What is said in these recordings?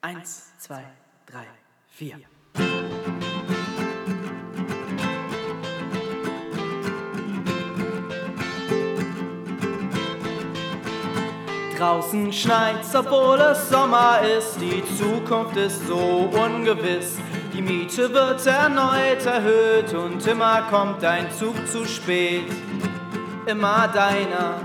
Eins, zwei, drei, vier. Draußen schneit's, obwohl es Sommer ist. Die Zukunft ist so ungewiss. Die Miete wird erneut erhöht und immer kommt dein Zug zu spät. Immer deiner.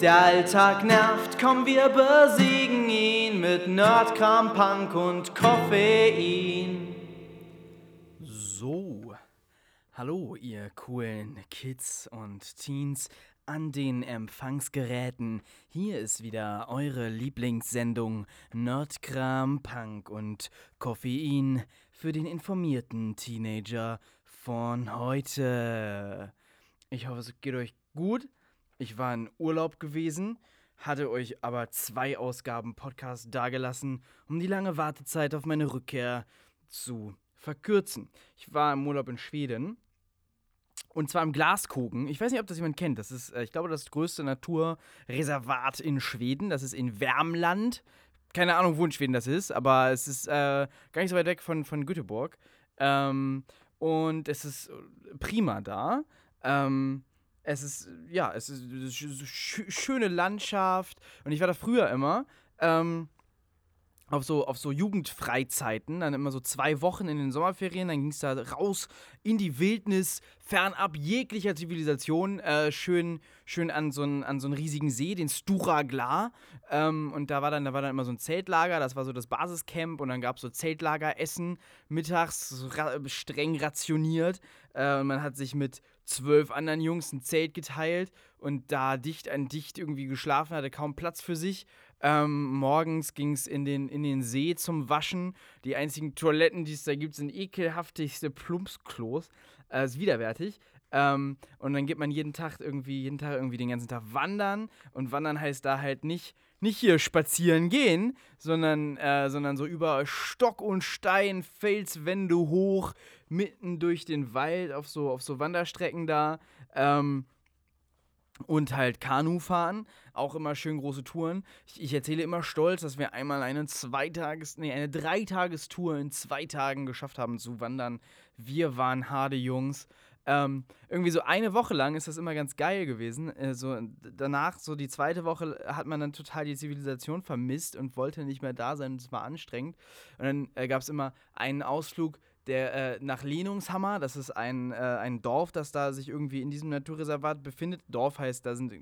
Der Alltag nervt, komm, wir besiegen ihn mit Nerdkram, Punk und Koffein. So, hallo ihr coolen Kids und Teens an den Empfangsgeräten. Hier ist wieder eure Lieblingssendung Nerdkram, Punk und Koffein für den informierten Teenager von heute. Ich hoffe, es geht euch gut. Ich war in Urlaub gewesen, hatte euch aber zwei Ausgaben Podcast dagelassen, um die lange Wartezeit auf meine Rückkehr zu verkürzen. Ich war im Urlaub in Schweden und zwar im Glaskogen. Ich weiß nicht, ob das jemand kennt. Das ist, äh, ich glaube, das größte Naturreservat in Schweden. Das ist in Wärmland. Keine Ahnung, wo in Schweden das ist, aber es ist äh, gar nicht so weit weg von, von Göteborg. Ähm, und es ist prima da. Ähm, es ist, ja, es ist eine schöne Landschaft. Und ich war da früher immer. Ähm, auf so, auf so Jugendfreizeiten, dann immer so zwei Wochen in den Sommerferien, dann ging es da raus in die Wildnis, fernab jeglicher Zivilisation, äh, schön, schön an so, einen, so riesigen See, den Stura Gla. Ähm, und da war, dann, da war dann immer so ein Zeltlager, das war so das Basiscamp und dann gab es so Zeltlageressen mittags, ra streng rationiert. Äh, und man hat sich mit zwölf anderen Jungs ein Zelt geteilt und da dicht an dicht irgendwie geschlafen, hatte kaum Platz für sich. Ähm, morgens ging es in den, in den See zum Waschen. Die einzigen Toiletten, die es da gibt, sind ekelhaftigste Plumpsklos. Äh, ist widerwärtig. Ähm, und dann geht man jeden Tag irgendwie, jeden Tag irgendwie den ganzen Tag wandern. Und wandern heißt da halt nicht, nicht hier spazieren gehen, sondern, äh, sondern so über Stock und Stein, Felswände hoch, mitten durch den Wald auf so, auf so Wanderstrecken da. Ähm, und halt Kanu fahren, auch immer schön große Touren. Ich, ich, erzähle immer stolz, dass wir einmal eine Zweitages-, nee, eine Dreitagestour in zwei Tagen geschafft haben zu wandern. Wir waren harte Jungs. Ähm, irgendwie so eine Woche lang ist das immer ganz geil gewesen. Äh, so, danach, so die zweite Woche, hat man dann total die Zivilisation vermisst und wollte nicht mehr da sein. Es war anstrengend. Und dann äh, gab es immer einen Ausflug der äh, nach Lenungshammer, das ist ein, äh, ein Dorf, das da sich irgendwie in diesem Naturreservat befindet. Dorf heißt, da sind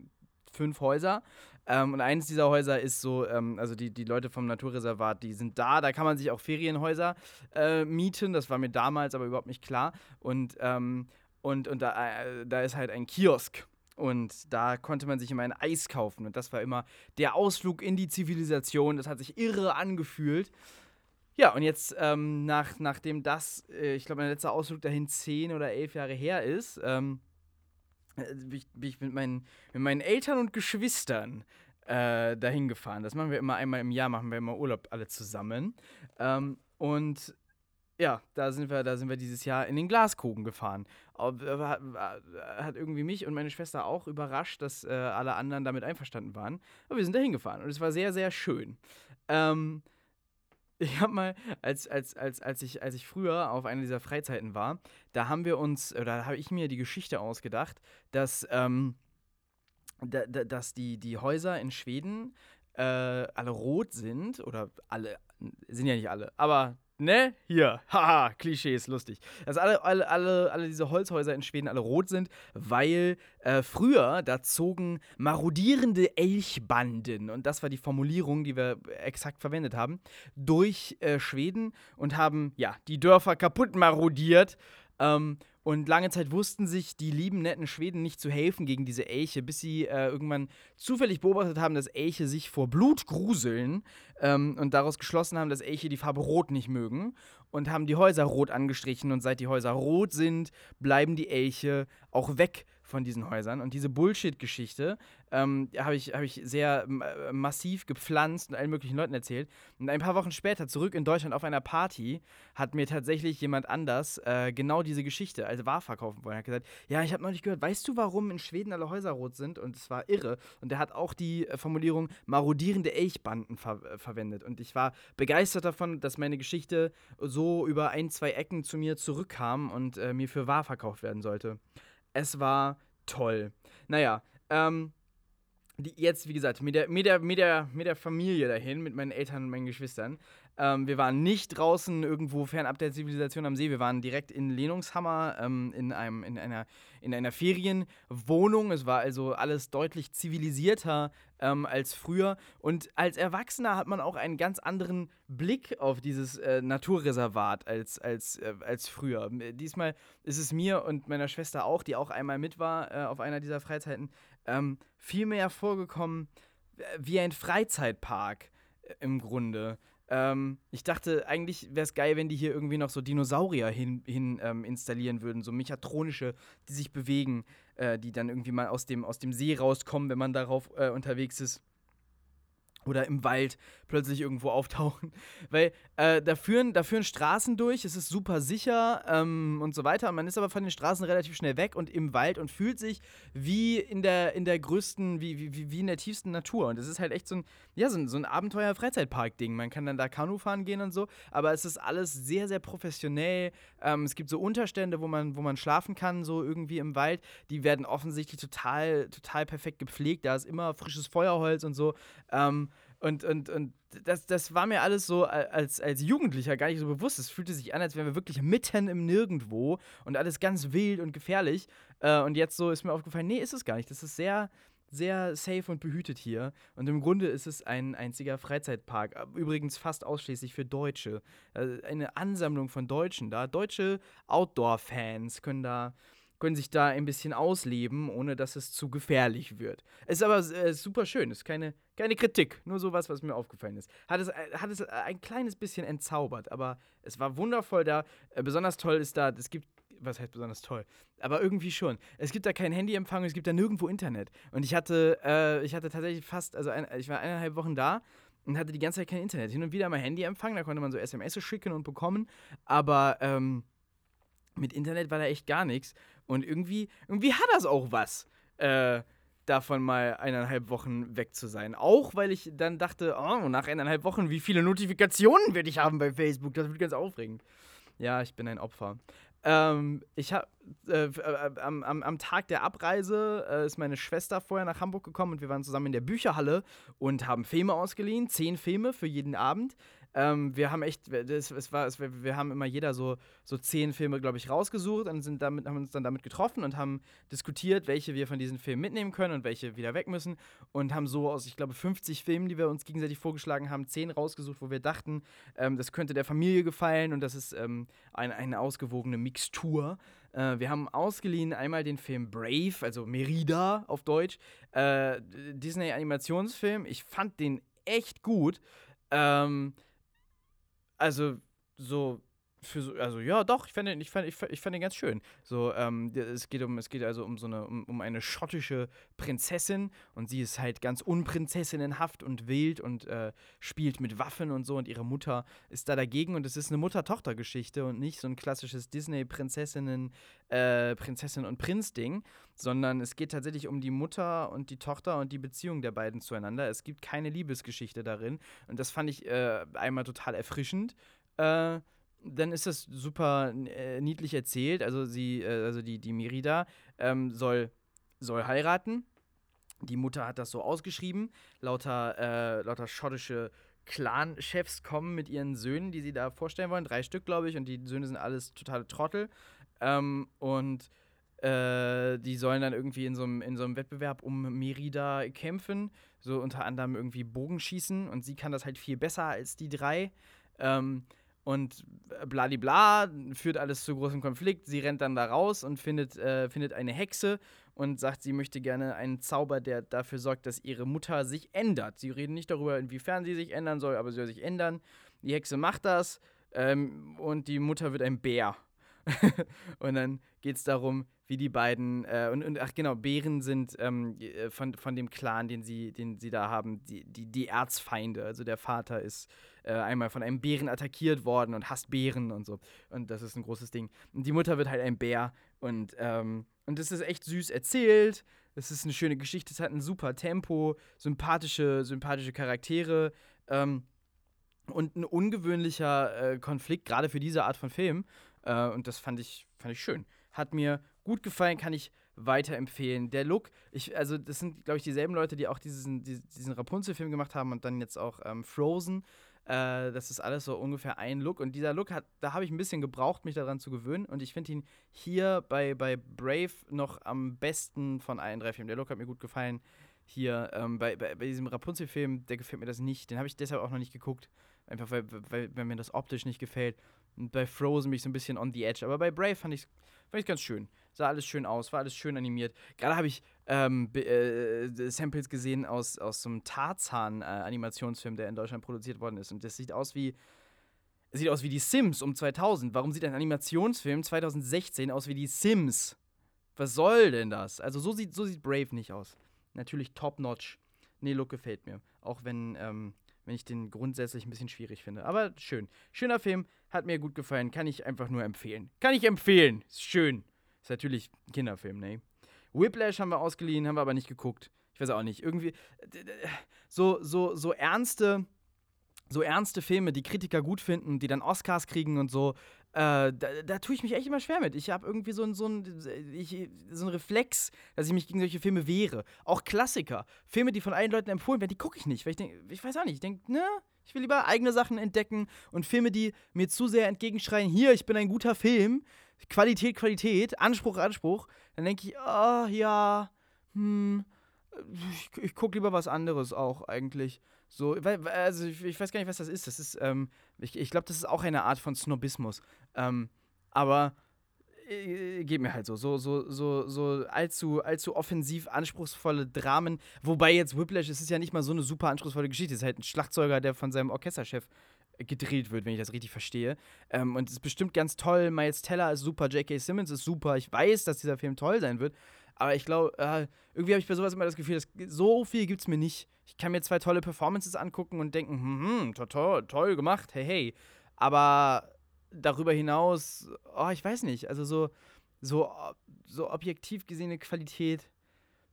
fünf Häuser. Ähm, und eines dieser Häuser ist so, ähm, also die, die Leute vom Naturreservat, die sind da, da kann man sich auch Ferienhäuser äh, mieten. Das war mir damals aber überhaupt nicht klar. Und, ähm, und, und da, äh, da ist halt ein Kiosk. Und da konnte man sich immer ein Eis kaufen. Und das war immer der Ausflug in die Zivilisation. Das hat sich irre angefühlt. Ja, und jetzt, ähm, nach, nachdem das, äh, ich glaube, mein letzter Ausflug dahin zehn oder elf Jahre her ist, ähm, äh, bin, ich, bin ich mit meinen, mit meinen Eltern und Geschwistern äh, dahin gefahren. Das machen wir immer einmal im Jahr, machen wir immer Urlaub alle zusammen. Ähm, und ja, da sind wir, da sind wir dieses Jahr in den Glaskogen gefahren. Hat, hat irgendwie mich und meine Schwester auch überrascht, dass äh, alle anderen damit einverstanden waren. Aber wir sind dahin gefahren und es war sehr, sehr schön. Ähm, ich habe mal, als, als, als, als, ich, als ich früher auf einer dieser Freizeiten war, da haben wir uns, oder habe ich mir die Geschichte ausgedacht, dass, ähm, da, da, dass die, die Häuser in Schweden äh, alle rot sind, oder alle, sind ja nicht alle, aber Ne? Hier. Haha, Klischees, lustig. Dass alle, alle, alle, alle diese Holzhäuser in Schweden alle rot sind, weil äh, früher da zogen marodierende Elchbanden, und das war die Formulierung, die wir exakt verwendet haben, durch äh, Schweden und haben, ja, die Dörfer kaputt marodiert. Ähm, und lange Zeit wussten sich die lieben, netten Schweden nicht zu helfen gegen diese Elche, bis sie äh, irgendwann zufällig beobachtet haben, dass Elche sich vor Blut gruseln ähm, und daraus geschlossen haben, dass Elche die Farbe Rot nicht mögen und haben die Häuser rot angestrichen. Und seit die Häuser rot sind, bleiben die Elche auch weg von diesen Häusern. Und diese Bullshit-Geschichte ähm, habe ich, hab ich sehr äh, massiv gepflanzt und allen möglichen Leuten erzählt. Und ein paar Wochen später, zurück in Deutschland auf einer Party, hat mir tatsächlich jemand anders äh, genau diese Geschichte als wahr verkaufen wollen. Hat gesagt, ja, ich habe neulich gehört, weißt du, warum in Schweden alle Häuser rot sind? Und es war irre. Und er hat auch die äh, Formulierung marodierende Elchbanden ver äh, verwendet. Und ich war begeistert davon, dass meine Geschichte so über ein, zwei Ecken zu mir zurückkam und äh, mir für wahr verkauft werden sollte. Es war toll. Naja, ähm, die, jetzt, wie gesagt, mit der, mit, der, mit, der, mit der Familie dahin, mit meinen Eltern und meinen Geschwistern. Ähm, wir waren nicht draußen irgendwo fernab der Zivilisation am See. Wir waren direkt in Lehnungshammer ähm, in, einem, in, einer, in einer Ferienwohnung. Es war also alles deutlich zivilisierter ähm, als früher. Und als Erwachsener hat man auch einen ganz anderen Blick auf dieses äh, Naturreservat als, als, äh, als früher. Diesmal ist es mir und meiner Schwester auch, die auch einmal mit war äh, auf einer dieser Freizeiten, ähm, viel mehr vorgekommen äh, wie ein Freizeitpark äh, im Grunde. Ähm, ich dachte, eigentlich wäre es geil, wenn die hier irgendwie noch so Dinosaurier hin, hin ähm, installieren würden, so mechatronische, die sich bewegen, äh, die dann irgendwie mal aus dem, aus dem See rauskommen, wenn man darauf äh, unterwegs ist oder im Wald plötzlich irgendwo auftauchen. Weil äh, da, führen, da führen Straßen durch, es ist super sicher ähm, und so weiter. Man ist aber von den Straßen relativ schnell weg und im Wald und fühlt sich wie in der, in der größten, wie, wie, wie in der tiefsten Natur. Und es ist halt echt so ein, ja, so ein, so ein Abenteuer-Freizeitpark-Ding. Man kann dann da Kanu fahren gehen und so, aber es ist alles sehr, sehr professionell. Ähm, es gibt so Unterstände, wo man, wo man schlafen kann, so irgendwie im Wald. Die werden offensichtlich total, total perfekt gepflegt. Da ist immer frisches Feuerholz und so. Ähm, und, und, und das, das war mir alles so als, als Jugendlicher gar nicht so bewusst. Es fühlte sich an, als wären wir wirklich mitten im Nirgendwo und alles ganz wild und gefährlich. Äh, und jetzt so ist mir aufgefallen, nee, ist es gar nicht. Das ist sehr, sehr safe und behütet hier. Und im Grunde ist es ein einziger Freizeitpark. Übrigens fast ausschließlich für Deutsche. Also eine Ansammlung von Deutschen da. Deutsche Outdoor-Fans können da können sich da ein bisschen ausleben, ohne dass es zu gefährlich wird. Ist aber äh, super schön, ist keine, keine Kritik, nur sowas, was mir aufgefallen ist. Hat es, äh, hat es ein kleines bisschen entzaubert, aber es war wundervoll da. Äh, besonders toll ist da, es gibt, was heißt besonders toll? Aber irgendwie schon. Es gibt da keinen Handyempfang, es gibt da nirgendwo Internet. Und ich hatte, äh, ich hatte tatsächlich fast, also ein, ich war eineinhalb Wochen da und hatte die ganze Zeit kein Internet. Hin und wieder mal Handyempfang, da konnte man so SMS schicken und bekommen, aber ähm, mit Internet war da echt gar nichts. Und irgendwie, irgendwie hat das auch was, äh, davon mal eineinhalb Wochen weg zu sein. Auch weil ich dann dachte, oh, nach eineinhalb Wochen, wie viele Notifikationen werde ich haben bei Facebook? Das wird ganz aufregend. Ja, ich bin ein Opfer. Ähm, ich habe äh, äh, am, am, am, Tag der Abreise äh, ist meine Schwester vorher nach Hamburg gekommen und wir waren zusammen in der Bücherhalle und haben Filme ausgeliehen, zehn Filme für jeden Abend. Ähm, wir haben echt, das, es war, es, wir haben immer jeder so, so zehn Filme, glaube ich, rausgesucht und sind damit, haben uns dann damit getroffen und haben diskutiert, welche wir von diesen Filmen mitnehmen können und welche wieder weg müssen. Und haben so aus, ich glaube, 50 Filmen, die wir uns gegenseitig vorgeschlagen haben, zehn rausgesucht, wo wir dachten, ähm, das könnte der Familie gefallen und das ist ähm, ein, eine ausgewogene Mixtur. Äh, wir haben ausgeliehen einmal den Film Brave, also Merida auf Deutsch, äh, Disney-Animationsfilm. Ich fand den echt gut. Ähm, also so für so, also ja, doch, ich fand den, ich fand, ich fand, ich fand den ganz schön. So, ähm, es geht um, es geht also um so eine, um, um, eine schottische Prinzessin und sie ist halt ganz unprinzessinnenhaft und wild und äh, spielt mit Waffen und so und ihre Mutter ist da dagegen und es ist eine Mutter-Tochter-Geschichte und nicht so ein klassisches Disney-Prinzessinnen, äh, Prinzessin und Prinz-Ding, sondern es geht tatsächlich um die Mutter und die Tochter und die Beziehung der beiden zueinander. Es gibt keine Liebesgeschichte darin und das fand ich äh, einmal total erfrischend. Äh, dann ist das super äh, niedlich erzählt. Also sie, äh, also die, die Merida ähm, soll, soll heiraten. Die Mutter hat das so ausgeschrieben. Lauter, äh, lauter schottische Clan-Chefs kommen mit ihren Söhnen, die sie da vorstellen wollen. Drei Stück, glaube ich, und die Söhne sind alles totale Trottel. Ähm, und äh, die sollen dann irgendwie in so einem Wettbewerb um Merida kämpfen. So unter anderem irgendwie Bogenschießen. Und sie kann das halt viel besser als die drei. Ähm, und bladibla, führt alles zu großem Konflikt. Sie rennt dann da raus und findet, äh, findet eine Hexe und sagt, sie möchte gerne einen Zauber, der dafür sorgt, dass ihre Mutter sich ändert. Sie reden nicht darüber, inwiefern sie sich ändern soll, aber sie soll sich ändern. Die Hexe macht das ähm, und die Mutter wird ein Bär. und dann geht es darum, wie die beiden, äh, und, und, ach genau, Bären sind ähm, äh, von, von dem Clan, den sie, den sie da haben, die, die, die Erzfeinde. Also der Vater ist äh, einmal von einem Bären attackiert worden und hasst Bären und so. Und das ist ein großes Ding. Und die Mutter wird halt ein Bär und, ähm, und das ist echt süß erzählt. Es ist eine schöne Geschichte, es hat ein super Tempo, sympathische, sympathische Charaktere. Ähm, und ein ungewöhnlicher äh, Konflikt, gerade für diese Art von Film. Äh, und das fand ich, fand ich schön. Hat mir gut gefallen, kann ich weiterempfehlen. Der Look, ich, also das sind, glaube ich, dieselben Leute, die auch diesen, diesen Rapunzel-Film gemacht haben und dann jetzt auch ähm, Frozen. Äh, das ist alles so ungefähr ein Look. Und dieser Look hat, da habe ich ein bisschen gebraucht, mich daran zu gewöhnen. Und ich finde ihn hier bei, bei Brave noch am besten von allen drei Filmen. Der Look hat mir gut gefallen. Hier ähm, bei, bei, bei diesem Rapunzel-Film, der gefällt mir das nicht. Den habe ich deshalb auch noch nicht geguckt. Einfach weil, weil, weil mir das optisch nicht gefällt. Und bei Frozen bin ich so ein bisschen on the edge. Aber bei Brave fand ich es ganz schön. Sah alles schön aus, war alles schön animiert. Gerade habe ich ähm, äh, Samples gesehen aus, aus so einem Tarzan-Animationsfilm, äh, der in Deutschland produziert worden ist. Und das sieht aus wie. Sieht aus wie die Sims um 2000. Warum sieht ein Animationsfilm 2016 aus wie die Sims? Was soll denn das? Also so sieht, so sieht Brave nicht aus. Natürlich top-notch. Nee, Look gefällt mir. Auch wenn ähm, wenn ich den grundsätzlich ein bisschen schwierig finde. Aber schön. Schöner Film, hat mir gut gefallen, kann ich einfach nur empfehlen. Kann ich empfehlen. Ist schön. Ist natürlich ein Kinderfilm, ne? Whiplash haben wir ausgeliehen, haben wir aber nicht geguckt. Ich weiß auch nicht. Irgendwie so, so, so ernste, so ernste Filme, die Kritiker gut finden, die dann Oscars kriegen und so, äh, da, da tue ich mich echt immer schwer mit. Ich habe irgendwie so einen so ich, so ein Reflex, dass ich mich gegen solche Filme wehre. Auch Klassiker. Filme, die von allen Leuten empfohlen werden, die gucke ich nicht. Weil ich denke, ich weiß auch nicht, ich denke, ne, ich will lieber eigene Sachen entdecken und Filme, die mir zu sehr entgegenschreien, hier, ich bin ein guter Film, Qualität, Qualität, Anspruch, Anspruch, dann denke ich, ah, oh, ja, hm, ich, ich gucke lieber was anderes auch eigentlich. So, also ich, weiß gar nicht, was das ist. Das ist, ähm, ich, ich glaube, das ist auch eine Art von Snobismus. Ähm, aber äh, geht mir halt so. So, so, so, so allzu, allzu offensiv anspruchsvolle Dramen. Wobei jetzt Whiplash, es ist ja nicht mal so eine super anspruchsvolle Geschichte. Es ist halt ein Schlagzeuger, der von seinem Orchesterchef gedreht wird, wenn ich das richtig verstehe. Ähm, und es ist bestimmt ganz toll. Miles Teller ist super, J.K. Simmons ist super. Ich weiß, dass dieser Film toll sein wird. Aber ich glaube, äh, irgendwie habe ich bei sowas immer das Gefühl, dass so viel gibt es mir nicht. Ich kann mir zwei tolle Performances angucken und denken, hm, hm toll, toll gemacht, hey, hey. Aber darüber hinaus, oh, ich weiß nicht, also so, so, so objektiv gesehene Qualität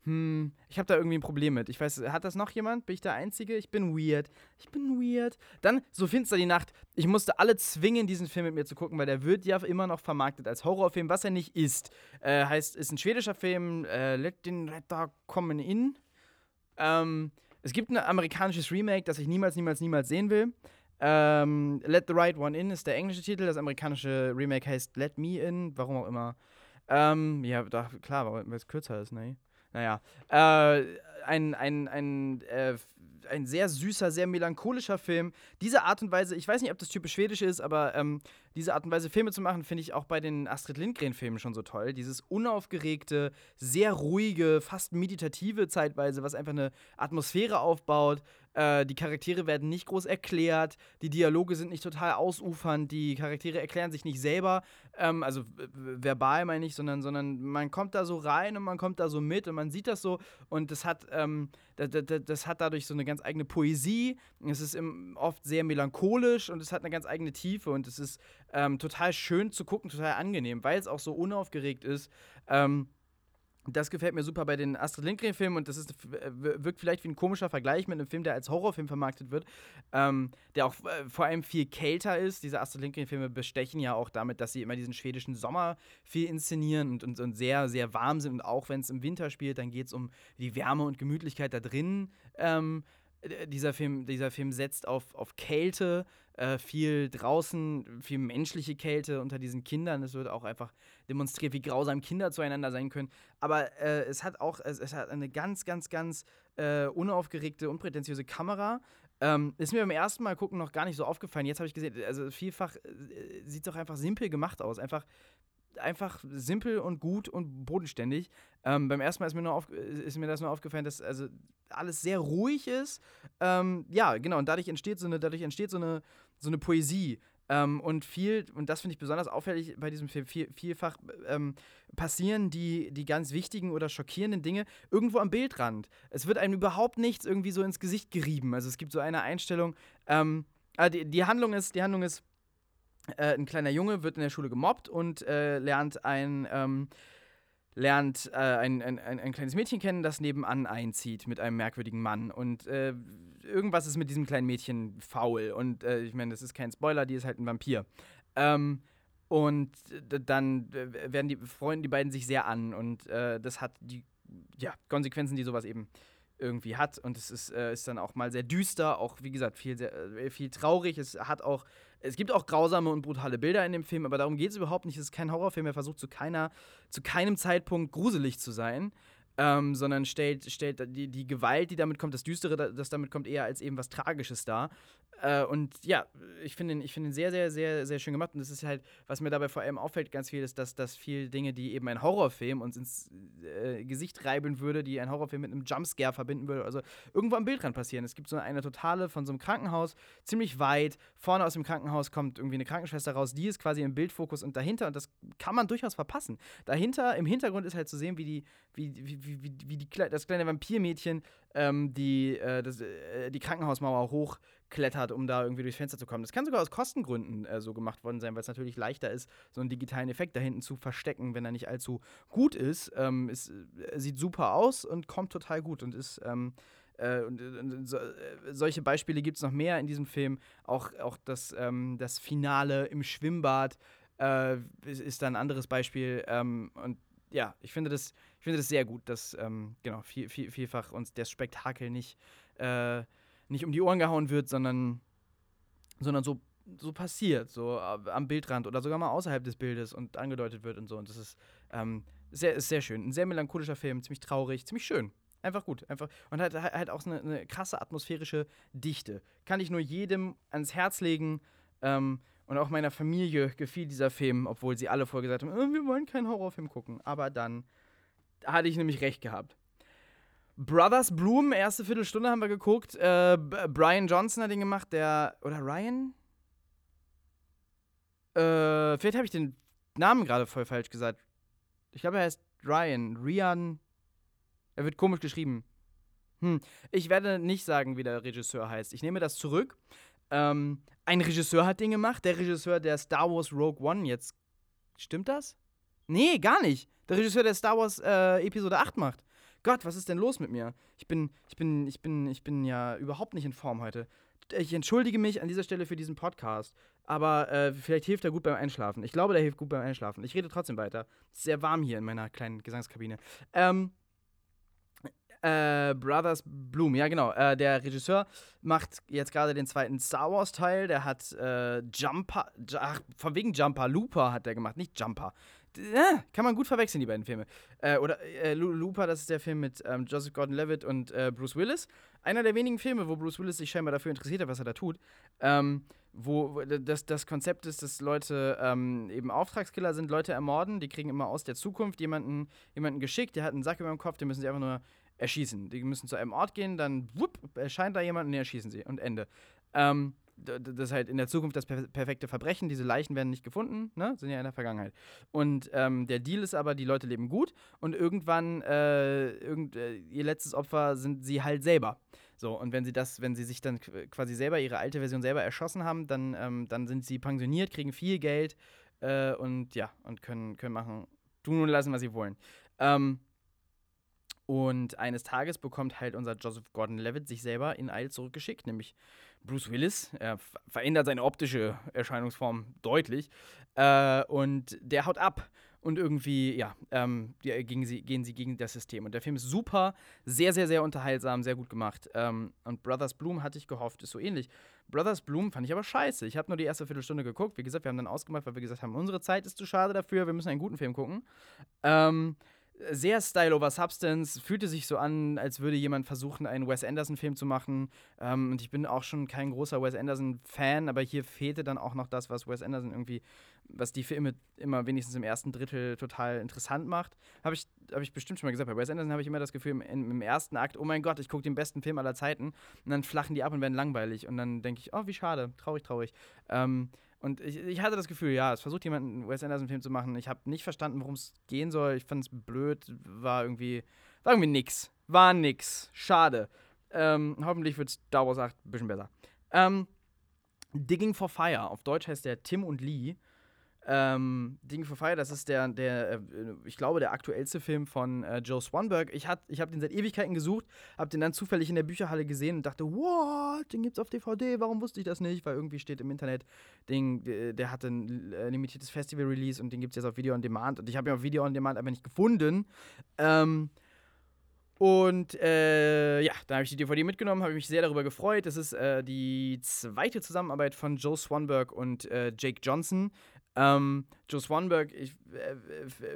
hm, ich habe da irgendwie ein Problem mit. Ich weiß, hat das noch jemand? Bin ich der Einzige? Ich bin weird. Ich bin weird. Dann, so finster die Nacht. Ich musste alle zwingen, diesen Film mit mir zu gucken, weil der wird ja immer noch vermarktet als Horrorfilm, was er nicht ist. Äh, heißt, ist ein schwedischer Film, äh, Let den Retter kommen in. Ähm, es gibt ein amerikanisches Remake, das ich niemals, niemals, niemals sehen will. Ähm, Let the Right One In ist der englische Titel. Das amerikanische Remake heißt Let Me In, warum auch immer. Ähm, ja, da, klar, weil es kürzer ist, ne? Naja, äh, ein, ein, ein, äh, ein sehr süßer, sehr melancholischer Film. Diese Art und Weise, ich weiß nicht, ob das typisch schwedisch ist, aber ähm, diese Art und Weise, Filme zu machen, finde ich auch bei den Astrid Lindgren-Filmen schon so toll. Dieses unaufgeregte, sehr ruhige, fast meditative zeitweise, was einfach eine Atmosphäre aufbaut, äh, die Charaktere werden nicht groß erklärt, die Dialoge sind nicht total ausufernd, die Charaktere erklären sich nicht selber, ähm, also verbal meine ich, sondern, sondern man kommt da so rein und man kommt da so mit und man sieht das so und das hat, ähm, das, das, das, hat dadurch so eine ganz eigene Poesie. Es ist im, oft sehr melancholisch und es hat eine ganz eigene Tiefe und es ist ähm, total schön zu gucken, total angenehm, weil es auch so unaufgeregt ist. Ähm, das gefällt mir super bei den Astrid Lindgren-Filmen und das ist, wirkt vielleicht wie ein komischer Vergleich mit einem Film, der als Horrorfilm vermarktet wird, ähm, der auch äh, vor allem viel kälter ist. Diese Astrid Lindgren-Filme bestechen ja auch damit, dass sie immer diesen schwedischen Sommer viel inszenieren und, und, und sehr, sehr warm sind. Und auch wenn es im Winter spielt, dann geht es um die Wärme und Gemütlichkeit da drin. Ähm, dieser Film, dieser Film setzt auf, auf Kälte, äh, viel draußen, viel menschliche Kälte unter diesen Kindern. Es wird auch einfach demonstriert, wie grausam Kinder zueinander sein können. Aber äh, es hat auch, es, es, hat eine ganz, ganz, ganz äh, unaufgeregte, unprätentiöse Kamera. Ähm, ist mir beim ersten Mal gucken noch gar nicht so aufgefallen. Jetzt habe ich gesehen, also vielfach äh, sieht es auch einfach simpel gemacht aus. Einfach einfach simpel und gut und bodenständig. Ähm, beim ersten Mal ist mir, nur auf, ist mir das nur aufgefallen, dass also alles sehr ruhig ist. Ähm, ja, genau, und dadurch entsteht so eine, dadurch entsteht so eine, so eine Poesie. Ähm, und viel, und das finde ich besonders auffällig bei diesem Film, viel, vielfach ähm, passieren die, die ganz wichtigen oder schockierenden Dinge irgendwo am Bildrand. Es wird einem überhaupt nichts irgendwie so ins Gesicht gerieben. Also es gibt so eine Einstellung, ähm, ah, die, die Handlung ist, die Handlung ist, äh, ein kleiner Junge wird in der Schule gemobbt und äh, lernt ein ähm, lernt äh, ein, ein, ein, ein, kleines Mädchen kennen, das nebenan einzieht mit einem merkwürdigen Mann. Und äh, irgendwas ist mit diesem kleinen Mädchen faul. Und äh, ich meine, das ist kein Spoiler, die ist halt ein Vampir. Ähm, und dann werden die freuen die beiden sich sehr an. Und äh, das hat die ja, Konsequenzen, die sowas eben irgendwie hat. Und es ist, äh, ist dann auch mal sehr düster, auch wie gesagt, viel, sehr, äh, viel traurig. Es hat auch es gibt auch grausame und brutale Bilder in dem Film, aber darum geht es überhaupt nicht. Es ist kein Horrorfilm. Er versucht zu, keiner, zu keinem Zeitpunkt gruselig zu sein, ähm, sondern stellt, stellt die, die Gewalt, die damit kommt, das Düstere, das damit kommt, eher als eben was Tragisches dar. Äh, und ja, ich finde ihn, find ihn sehr, sehr, sehr, sehr schön gemacht. Und das ist halt, was mir dabei vor allem auffällt, ganz viel, ist, dass, dass viel Dinge, die eben ein Horrorfilm uns ins äh, Gesicht reiben würde, die ein Horrorfilm mit einem Jumpscare verbinden würde, also irgendwo am Bildrand passieren. Es gibt so eine totale von so einem Krankenhaus, ziemlich weit. Vorne aus dem Krankenhaus kommt irgendwie eine Krankenschwester raus, die ist quasi im Bildfokus und dahinter, und das kann man durchaus verpassen. Dahinter, im Hintergrund ist halt zu sehen, wie die, wie, wie, wie, wie, wie die, das kleine Vampirmädchen ähm, die, äh, das, äh, die Krankenhausmauer hochklettert, um da irgendwie durchs Fenster zu kommen. Das kann sogar aus Kostengründen äh, so gemacht worden sein, weil es natürlich leichter ist, so einen digitalen Effekt da hinten zu verstecken, wenn er nicht allzu gut ist. Ähm, es äh, sieht super aus und kommt total gut und ist. Ähm, äh, und, und so, äh, solche Beispiele gibt es noch mehr in diesem Film. Auch, auch das, ähm, das Finale im Schwimmbad äh, ist, ist dann ein anderes Beispiel. Ähm, und ja, ich finde das, ich finde das sehr gut, dass ähm, genau viel, viel, vielfach uns der Spektakel nicht, äh, nicht um die Ohren gehauen wird, sondern, sondern so, so passiert, so am Bildrand oder sogar mal außerhalb des Bildes und angedeutet wird und so. Und das ist, ähm, sehr, sehr schön. Ein sehr melancholischer Film, ziemlich traurig, ziemlich schön. Einfach gut. Einfach. Und hat, halt auch eine, eine krasse atmosphärische Dichte. Kann ich nur jedem ans Herz legen. Ähm, und auch meiner Familie gefiel dieser Film, obwohl sie alle vorher gesagt haben, äh, wir wollen keinen Horrorfilm gucken. Aber dann hatte ich nämlich recht gehabt. Brothers Bloom, erste Viertelstunde haben wir geguckt. Äh, Brian Johnson hat den gemacht, der. Oder Ryan? Äh, vielleicht habe ich den Namen gerade voll falsch gesagt. Ich glaube, er heißt Ryan. Rian. Er wird komisch geschrieben. Hm. Ich werde nicht sagen, wie der Regisseur heißt. Ich nehme das zurück. Ähm, ein Regisseur hat den gemacht, der Regisseur, der Star Wars Rogue One jetzt. Stimmt das? Nee, gar nicht. Der Regisseur, der Star Wars äh, Episode 8 macht. Gott, was ist denn los mit mir? Ich bin, ich bin, ich bin, ich bin ja überhaupt nicht in Form heute. Ich entschuldige mich an dieser Stelle für diesen Podcast, aber äh, vielleicht hilft er gut beim Einschlafen. Ich glaube, der hilft gut beim Einschlafen. Ich rede trotzdem weiter. Es ist sehr warm hier in meiner kleinen Gesangskabine. Ähm, äh, Brothers Bloom, ja genau. Äh, der Regisseur macht jetzt gerade den zweiten Star Wars Teil. Der hat äh, Jumper, ach, von wegen Jumper, Looper hat der gemacht, nicht Jumper. Äh, kann man gut verwechseln, die beiden Filme. Äh, oder Looper, das ist der Film mit ähm, Joseph Gordon-Levitt und Bruce Willis. Einer der wenigen Filme, wo Bruce Willis sich scheinbar dafür interessiert hat, was er da tut. Ähm, wo das, das Konzept ist, dass Leute ähm, eben Auftragskiller sind, Leute ermorden, die kriegen immer aus der Zukunft jemanden, jemanden geschickt, der hat einen Sack über dem Kopf, den müssen sie einfach nur erschießen. Die müssen zu einem Ort gehen, dann wupp, erscheint da jemand und erschießen sie und Ende. Ähm, das ist halt in der Zukunft das perfekte Verbrechen. Diese Leichen werden nicht gefunden, ne? sind ja in der Vergangenheit. Und ähm, der Deal ist aber, die Leute leben gut und irgendwann, äh, irgend, äh, ihr letztes Opfer sind sie halt selber. So, und wenn sie das, wenn sie sich dann quasi selber ihre alte Version selber erschossen haben, dann, ähm, dann sind sie pensioniert, kriegen viel Geld äh, und ja, und können, können machen, tun und lassen, was sie wollen. Ähm, und eines Tages bekommt halt unser Joseph Gordon-Levitt sich selber in Eil zurückgeschickt, nämlich Bruce Willis. Er verändert seine optische Erscheinungsform deutlich. Äh, und der haut ab. Und irgendwie, ja, ähm, gegen sie, gehen sie gegen das System. Und der Film ist super, sehr, sehr, sehr unterhaltsam, sehr gut gemacht. Ähm, und Brothers Bloom hatte ich gehofft, ist so ähnlich. Brothers Bloom fand ich aber scheiße. Ich habe nur die erste Viertelstunde geguckt. Wie gesagt, wir haben dann ausgemacht, weil wir gesagt haben, unsere Zeit ist zu schade dafür, wir müssen einen guten Film gucken. Ähm, sehr Style over Substance, fühlte sich so an, als würde jemand versuchen, einen Wes Anderson-Film zu machen. Ähm, und ich bin auch schon kein großer Wes Anderson-Fan, aber hier fehlte dann auch noch das, was Wes Anderson irgendwie, was die Filme immer wenigstens im ersten Drittel total interessant macht. Habe ich, hab ich bestimmt schon mal gesagt. Bei Wes Anderson habe ich immer das Gefühl, im, im, ersten Akt, oh mein Gott, ich gucke den besten Film aller Zeiten. Und dann flachen die ab und werden langweilig. Und dann denke ich, oh, wie schade, traurig, traurig. Ähm, Und ich, ich hatte das Gefühl, ja, es versucht jemand einen Wes Anderson-Film zu machen. Ich habe nicht verstanden, worum es gehen soll. Ich fand es blöd, war irgendwie, war irgendwie nix. War nix. Schade. Ähm, hoffentlich wird Star Wars 8 ein bisschen besser. Ähm, Digging for Fire. Auf Deutsch heißt der Tim und Lee. Ähm, Digging for Fire, das ist der, der äh, ich glaube, der aktuellste Film von äh, Joe Swanberg. Ich, ich habe den seit Ewigkeiten gesucht, habe den dann zufällig in der Bücherhalle gesehen und dachte, what, den gibt's auf DVD, warum wusste ich das nicht? Weil irgendwie steht im Internet, den, der, der hatte ein äh, limitiertes Festival-Release und den gibt es jetzt auf Video on Demand. Und ich habe ihn auf Video on Demand aber nicht gefunden. Ähm, und äh, ja, da habe ich die DVD mitgenommen, habe mich sehr darüber gefreut. Das ist äh, die zweite Zusammenarbeit von Joe Swanberg und äh, Jake Johnson. Ähm, Joe Swanberg äh,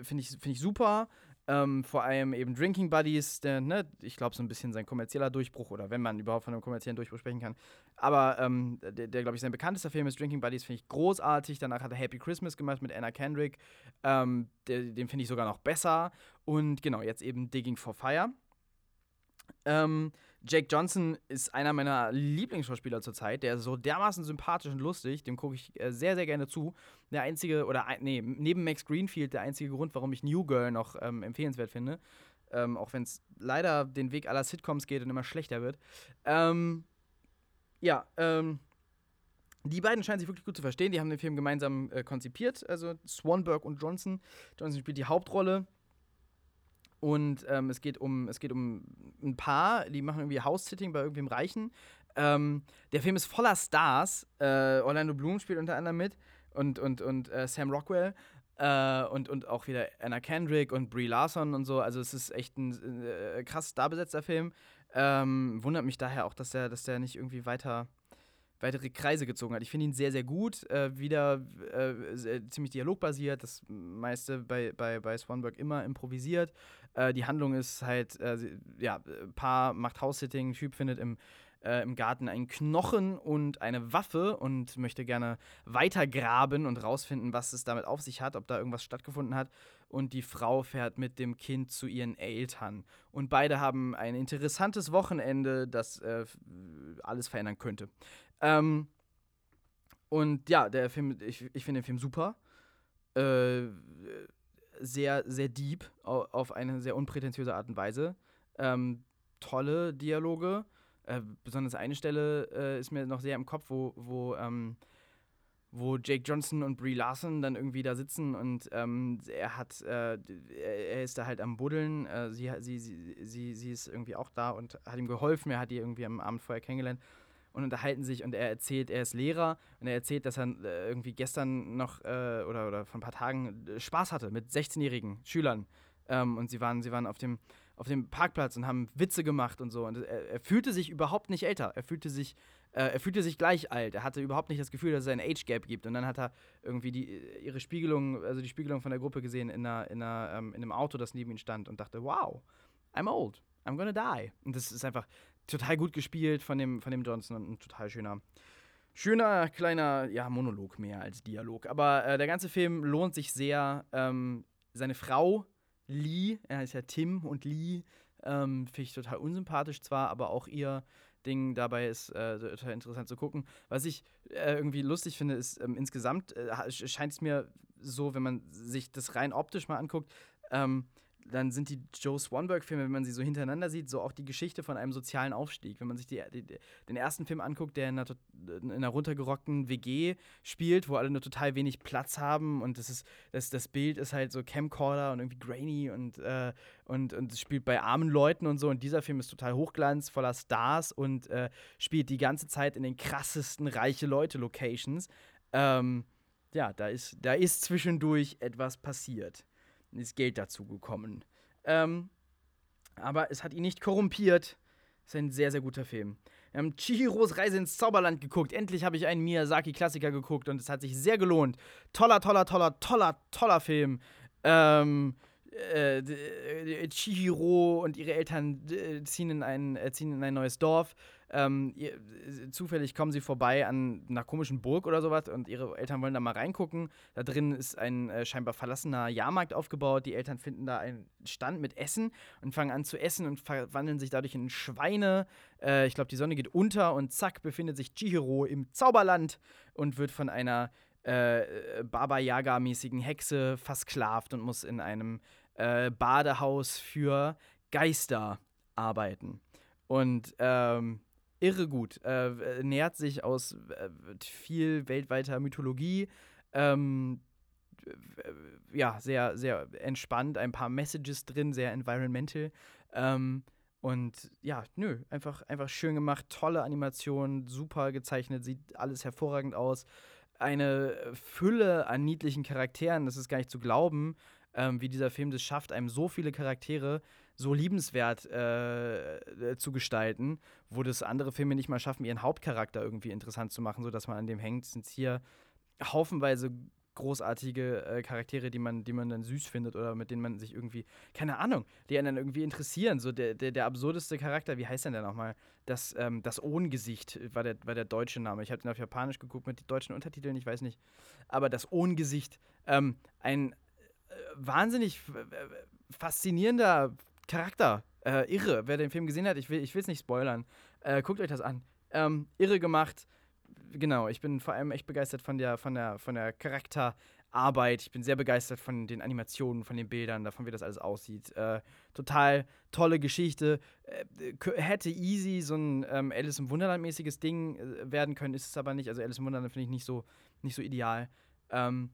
finde ich, find ich super. Ähm, vor allem eben Drinking Buddies, der, ne, ich glaube, so ein bisschen sein kommerzieller Durchbruch oder wenn man überhaupt von einem kommerziellen Durchbruch sprechen kann. Aber ähm, der, der glaube ich, sein bekanntester Film ist Drinking Buddies, finde ich großartig. Danach hat er Happy Christmas gemacht mit Anna Kendrick. Ähm, der, den finde ich sogar noch besser. Und genau, jetzt eben Digging for Fire. Ähm, Jake Johnson ist einer meiner Lieblingsschauspieler zurzeit. Der ist so dermaßen sympathisch und lustig. Dem gucke ich äh, sehr, sehr gerne zu. Der einzige, oder nee, neben Max Greenfield, der einzige Grund, warum ich New Girl noch ähm, empfehlenswert finde. Ähm, auch wenn es leider den Weg aller Sitcoms geht und immer schlechter wird. Ähm, ja, ähm, die beiden scheinen sich wirklich gut zu verstehen. Die haben den Film gemeinsam äh, konzipiert. Also Swanberg und Johnson. Johnson spielt die Hauptrolle. Und ähm, es, geht um, es geht um ein Paar, die machen irgendwie House-Sitting bei irgendwem Reichen. Ähm, der Film ist voller Stars. Äh, Orlando Bloom spielt unter anderem mit und, und, und äh, Sam Rockwell. Äh, und, und auch wieder Anna Kendrick und Brie Larson und so. Also es ist echt ein äh, krass starbesetzter Film. Ähm, wundert mich daher auch, dass der, dass der nicht irgendwie weiter weitere Kreise gezogen hat. Ich finde ihn sehr, sehr gut. Äh, wieder äh, ziemlich dialogbasiert. Das meiste bei, bei, bei Swanberg immer improvisiert. Äh, die Handlung ist halt, äh, ja, Paar macht House-Sitting, Typ findet im, äh, im Garten einen Knochen und eine Waffe und möchte gerne weitergraben und rausfinden, was es damit auf sich hat, ob da irgendwas stattgefunden hat. Und die Frau fährt mit dem Kind zu ihren Eltern. Und beide haben ein interessantes Wochenende, das äh, alles verändern könnte. Ähm, und ja, der Film, ich, ich finde den Film super. Äh, sehr, sehr deep, auf eine sehr unprätentiöse Art und Weise. Ähm, tolle Dialoge. Äh, besonders eine Stelle äh, ist mir noch sehr im Kopf, wo, wo, ähm, wo Jake Johnson und Brie Larson dann irgendwie da sitzen und ähm, er hat, äh, er ist da halt am Buddeln. Äh, sie, sie, sie, sie, ist irgendwie auch da und hat ihm geholfen. Er hat die irgendwie am Abend vorher kennengelernt und unterhalten sich und er erzählt, er ist Lehrer und er erzählt, dass er äh, irgendwie gestern noch äh, oder, oder vor ein paar Tagen äh, Spaß hatte mit 16-jährigen Schülern. Ähm, und sie waren, sie waren auf dem, auf dem Parkplatz und haben Witze gemacht und so. Und er, er fühlte sich überhaupt nicht älter. Er fühlte sich, äh, er fühlte sich gleich alt. Er hatte überhaupt nicht das Gefühl, dass es ein Age Gap gibt. Und dann hat er irgendwie die, ihre Spiegelung, also die Spiegelung von der Gruppe gesehen in, einer, in, einer, ähm, in einem Auto, das neben ihm stand und dachte, wow, I'm old. I'm gonna die. Und das ist einfach total gut gespielt von dem, von dem Johnson und ein total schöner, schöner kleiner, ja, Monolog mehr als Dialog. Aber äh, der ganze Film lohnt sich sehr. Ähm, seine Frau, Lee, er heißt ja Tim und Lee, ähm, finde ich total unsympathisch zwar, aber auch ihr Ding dabei ist äh, total interessant zu gucken. Was ich äh, irgendwie lustig finde, ist ähm, insgesamt äh, scheint es mir so, wenn man sich das rein optisch mal anguckt, ähm, dann sind die Joe Swanberg-Filme, wenn man sie so hintereinander sieht, so auch die Geschichte von einem sozialen Aufstieg. Wenn man sich die, die, den ersten Film anguckt, der in einer, in einer, runtergerockten WG spielt, wo alle nur total wenig Platz haben und das, ist, das, das Bild ist halt so Camcorder und irgendwie grainy und, äh, und, und es spielt bei armen Leuten und so. Und dieser Film ist total hochglanz, voller Stars und äh, spielt die ganze Zeit in den krassesten reiche Leute-Locations. Ähm, ja, da ist, da ist zwischendurch etwas passiert ist Geld dazu gekommen. Ähm, aber es hat ihn nicht korrumpiert. Ist ein sehr, sehr guter Film. Wir haben Chihiros Reise ins Zauberland geguckt. Endlich habe ich einen Miyazaki-Klassiker geguckt und es hat sich sehr gelohnt. Toller, toller, toller, toller, toller Film. Ähm, äh, äh Chihiro und ihre Eltern äh, ziehen in ein, äh, ziehen in ein neues Dorf ähm, ihr, zufällig kommen sie vorbei an einer komischen Burg oder sowas und ihre Eltern wollen da mal reingucken. Da drin ist ein äh, scheinbar verlassener Jahrmarkt aufgebaut. Die Eltern finden da einen Stand mit Essen und fangen an zu essen und verwandeln sich dadurch in Schweine. Äh, ich glaube, die Sonne geht unter und zack, befindet sich Chihiro im Zauberland und wird von einer äh, Baba Yaga-mäßigen Hexe versklavt und muss in einem äh, Badehaus für Geister arbeiten. Und ähm, irre gut. Äh, nähert sich aus äh, viel weltweiter Mythologie. Ähm, ja, sehr, sehr entspannt, ein paar Messages drin, sehr environmental. Ähm, und ja, nö, einfach, einfach schön gemacht, tolle Animation, super gezeichnet, sieht alles hervorragend aus. Eine Fülle an niedlichen Charakteren, das ist gar nicht zu glauben, ähm, wie dieser Film das schafft, einem so viele Charaktere so liebenswert äh, zu gestalten, wo das andere Filme nicht mal schaffen, ihren Hauptcharakter irgendwie interessant zu machen, sodass man an dem hängt, sind hier haufenweise großartige äh, Charaktere, die man, die man dann süß findet oder mit denen man sich irgendwie, keine Ahnung, die einen dann irgendwie interessieren. So der, der, der absurdeste Charakter, wie heißt denn der nochmal? Das, ähm, das Ohngesicht war der, war der deutsche Name. Ich habe den auf Japanisch geguckt mit deutschen Untertiteln, ich weiß nicht. Aber das Ohngesicht, ähm, ein äh, wahnsinnig faszinierender Charakter. Äh, irre. Wer den Film gesehen hat, ich will es nicht spoilern. Äh, guckt euch das an. Ähm, irre gemacht genau, ich bin vor allem echt begeistert von der, von der, von der Charakterarbeit. Ich bin sehr begeistert von den Animationen, von den Bildern, davon, wie das alles aussieht. Äh, total tolle Geschichte. Äh, hätte easy so ein ähm, Alice im Wunderland-mäßiges Ding äh, werden können, ist es aber nicht. Also Alice im Wunderland finde ich nicht so, nicht so ideal. Ähm,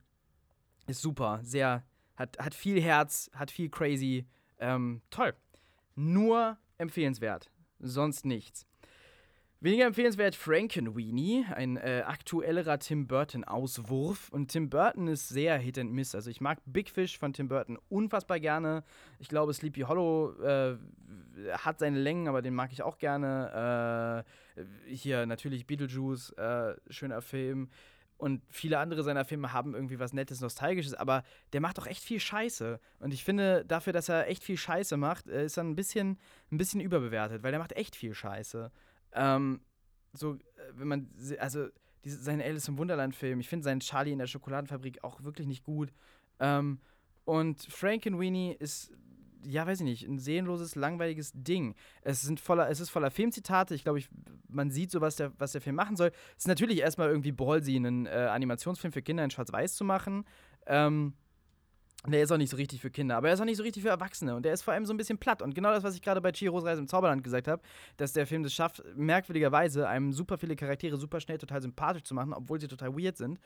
ist super, sehr, hat, hat viel Herz, hat viel crazy. Ähm, toll. Nur empfehlenswert. Sonst nichts. Weniger empfehlenswert Frankenweenie, ein äh, aktuellerer Tim Burton-Auswurf. Und Tim Burton ist sehr Hit and Miss. Also ich mag Big Fish von Tim Burton unfassbar gerne. Ich glaube, Sleepy Hollow äh, hat seine Längen, aber den mag ich auch gerne. Äh, hier natürlich Beetlejuice, äh, schöner Film. Und viele andere seiner Filme haben irgendwie was Nettes, Nostalgisches, aber der macht auch echt viel Scheiße. Und ich finde, dafür, dass er echt viel Scheiße macht, äh, ist er ein bisschen, ein bisschen überbewertet, weil der macht echt viel Scheiße. Ähm, so, äh, wenn man, also diese, seinen Alice im Wunderland-Film, ich finde seinen Charlie in der Schokoladenfabrik auch wirklich nicht gut. Ähm, und Frankenweenie ist, ja, weiß ich nicht, ein seelenloses, langweiliges Ding. Es, sind voller, es ist voller Filmzitate. Ich glaube, man sieht so, was der, was der Film machen soll. Es ist natürlich erstmal irgendwie ballsy, einen äh, Animationsfilm für Kinder in Schwarz-Weiß zu machen. Ähm, der ist auch nicht so richtig für Kinder, aber er ist auch nicht so richtig für Erwachsene und der ist vor allem so ein bisschen platt. Und genau das, was ich gerade bei Chihiros Reise im Zauberland gesagt habe, dass der Film das schafft, merkwürdigerweise einem super viele Charaktere super schnell total sympathisch zu machen, obwohl sie total weird sind.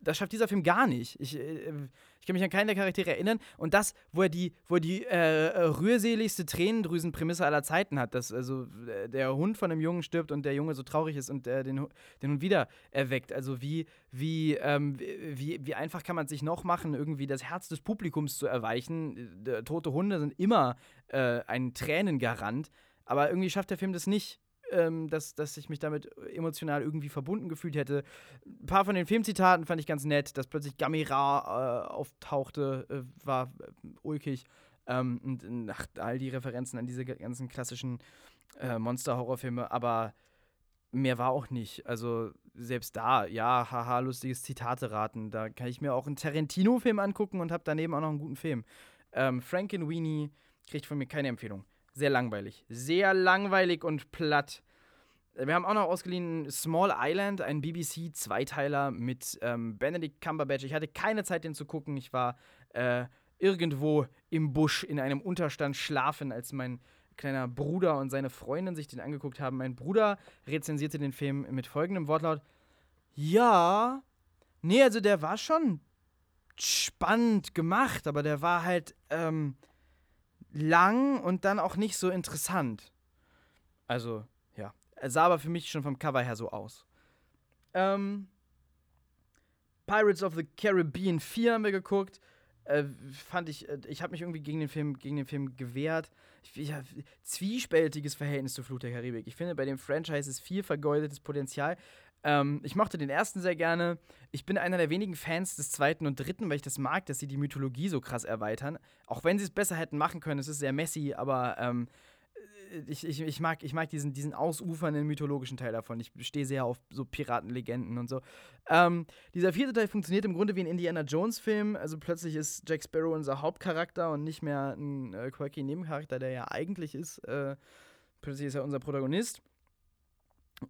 Das schafft dieser Film gar nicht. Ich, äh, ich kann mich an keinen der Charaktere erinnern. Und das, wo er die, wo er die äh, rührseligste Tränendrüsenprämisse aller Zeiten hat, dass also äh, der Hund von einem Jungen stirbt und der Junge so traurig ist und äh, den, den Hund wieder erweckt. Also wie, wie, ähm, wie, wie einfach kann man sich noch machen, irgendwie das Herz des Publikums zu erweichen. Äh, tote Hunde sind immer äh, ein Tränengarant. Aber irgendwie schafft der Film das nicht ähm, dass, dass ich mich damit emotional irgendwie verbunden gefühlt hätte. Ein paar von den Filmzitaten fand ich ganz nett, dass plötzlich Gamera äh, auftauchte, äh, war äh, ulkig. Ähm, und ach, all die Referenzen an diese ganzen klassischen äh, Monster-Horrorfilme, aber mehr war auch nicht. Also selbst da, ja, haha, lustiges Zitate raten. Da kann ich mir auch einen Tarantino-Film angucken und habe daneben auch noch einen guten Film. Ähm, Frankenweenie kriegt von mir keine Empfehlung sehr langweilig. Sehr langweilig und platt. Wir haben auch noch ausgeliehen Small Island, ein BBC-Zweiteiler mit ähm, Benedict Cumberbatch. Ich hatte keine Zeit, den zu gucken. Ich war äh, irgendwo im Busch in einem Unterstand schlafen, als mein kleiner Bruder und seine Freundin sich den angeguckt haben. Mein Bruder rezensierte den Film mit folgendem Wortlaut: Ja, nee, also der war schon spannend gemacht, aber der war halt, ähm, lang und dann auch nicht so interessant. Also, ja. Er sah aber für mich schon vom Cover her so aus. Ähm, Pirates of the Caribbean 4 haben wir geguckt. Äh, fand ich, äh, ich habe mich irgendwie gegen den Film, gegen den Film gewehrt. Ich, ich zwiespältiges Verhältnis zu Flut der Karibik. Ich finde, bei dem Franchise ist viel vergeudetes Potenzial. Ähm, ich mochte den ersten sehr gerne. Ich bin einer der wenigen Fans des zweiten und dritten, weil ich das mag, dass sie die Mythologie so krass erweitern. Auch wenn sie es besser hätten machen können, es ist sehr messy, aber ähm, ich, ich, ich, mag, ich mag diesen, diesen ausufernden mythologischen Teil davon. Ich stehe sehr auf so Piratenlegenden und so. Ähm, dieser vierte Teil funktioniert im Grunde wie ein Indiana Jones-Film. Also plötzlich ist Jack Sparrow unser Hauptcharakter und nicht mehr ein äh, quirky Nebencharakter, der ja eigentlich ist. Äh, plötzlich ist er unser Protagonist.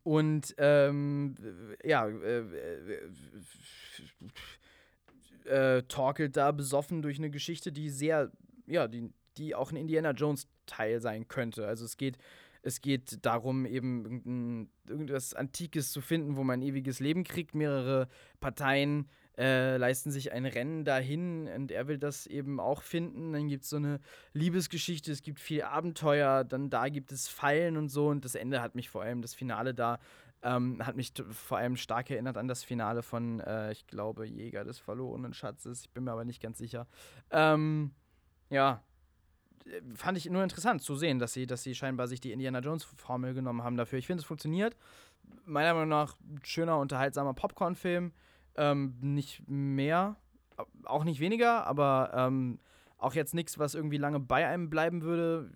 Und ähm, ja, äh, äh, äh, torkelt da besoffen durch eine Geschichte, die sehr, ja, die, die auch ein Indiana Jones Teil sein könnte. Also es geht, es geht darum, eben irgendwas Antikes zu finden, wo man ein ewiges Leben kriegt. Mehrere Parteien äh, leisten sich ein Rennen dahin und er will das eben auch finden. Dann gibt es so eine Liebesgeschichte, es gibt viel Abenteuer, dann da gibt es Fallen und so und das Ende hat mich vor allem, das Finale da, ähm, hat mich vor allem stark erinnert an das Finale von, äh, ich glaube, Jäger des verlorenen Schatzes. Ich bin mir aber nicht ganz sicher. Ähm, ja, fand ich nur interessant zu sehen, dass sie, dass sie scheinbar sich die Indiana Jones-Formel genommen haben dafür. Ich finde, es funktioniert. Meiner Meinung nach schöner, unterhaltsamer Popcorn-Film. Ähm, nicht mehr, auch nicht weniger, aber ähm, auch jetzt nichts, was irgendwie lange bei einem bleiben würde.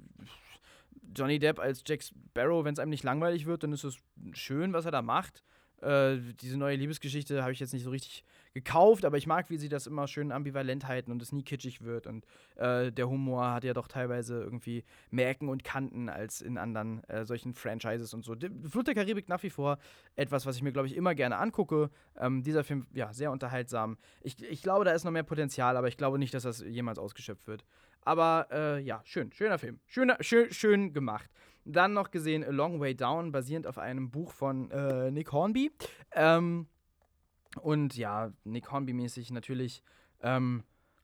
Johnny Depp als Jack Sparrow, wenn es einem nicht langweilig wird, dann ist es schön, was er da macht. Äh, diese neue Liebesgeschichte habe ich jetzt nicht so richtig gekauft, aber ich mag, wie sie das immer schön ambivalent halten und es nie kitschig wird. Und äh, der Humor hat ja doch teilweise irgendwie mehr Ecken und Kanten als in anderen äh, solchen Franchises und so. Flut der Karibik nach wie vor etwas, was ich mir, glaube ich, immer gerne angucke. Ähm, dieser Film, ja, sehr unterhaltsam. Ich, ich glaube, da ist noch mehr Potenzial, aber ich glaube nicht, dass das jemals ausgeschöpft wird. Aber äh, ja, schön, schöner Film. Schöner, schön, schön gemacht. Dann noch gesehen A Long Way Down, basierend auf einem Buch von äh, Nick Hornby. Ähm, und ja, Nick Hornby-mäßig natürlich ähm,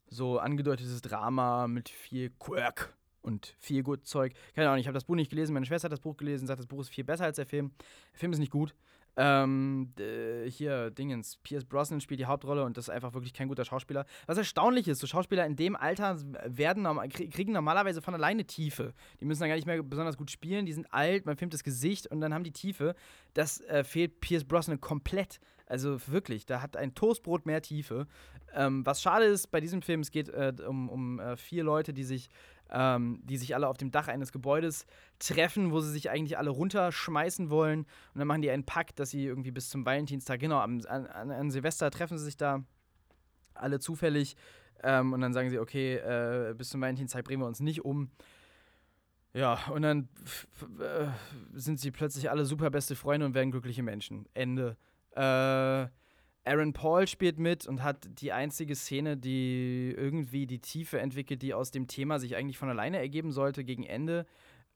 so angedeutetes Drama mit viel Quirk und viel gut Zeug. Keine Ahnung, ich habe das Buch nicht gelesen, meine Schwester hat das Buch gelesen, sagt, das Buch ist viel besser als der Film. Der Film ist nicht gut. Ähm, hier, Dingens, Pierce Brosnan spielt die Hauptrolle und das ist einfach wirklich kein guter Schauspieler. Was erstaunlich ist, so Schauspieler in dem Alter werden, kriegen normalerweise von alleine Tiefe. Die müssen dann gar nicht mehr besonders gut spielen, die sind alt, man filmt das Gesicht und dann haben die Tiefe. Das äh, fehlt Pierce Brosnan komplett. Also wirklich, da hat ein Toastbrot mehr Tiefe. Ähm, was schade ist bei diesem Film, es geht äh, um, um äh, vier Leute, die sich ähm, die sich alle auf dem Dach eines Gebäudes treffen, wo sie sich eigentlich alle runterschmeißen wollen. Und dann machen die einen Pakt, dass sie irgendwie bis zum Valentinstag, genau, am, an, an Silvester treffen sie sich da alle zufällig. Ähm, und dann sagen sie, okay, äh, bis zum Valentinstag bringen wir uns nicht um. Ja, und dann äh, sind sie plötzlich alle super beste Freunde und werden glückliche Menschen. Ende. Äh, Aaron Paul spielt mit und hat die einzige Szene, die irgendwie die Tiefe entwickelt, die aus dem Thema sich eigentlich von alleine ergeben sollte gegen Ende.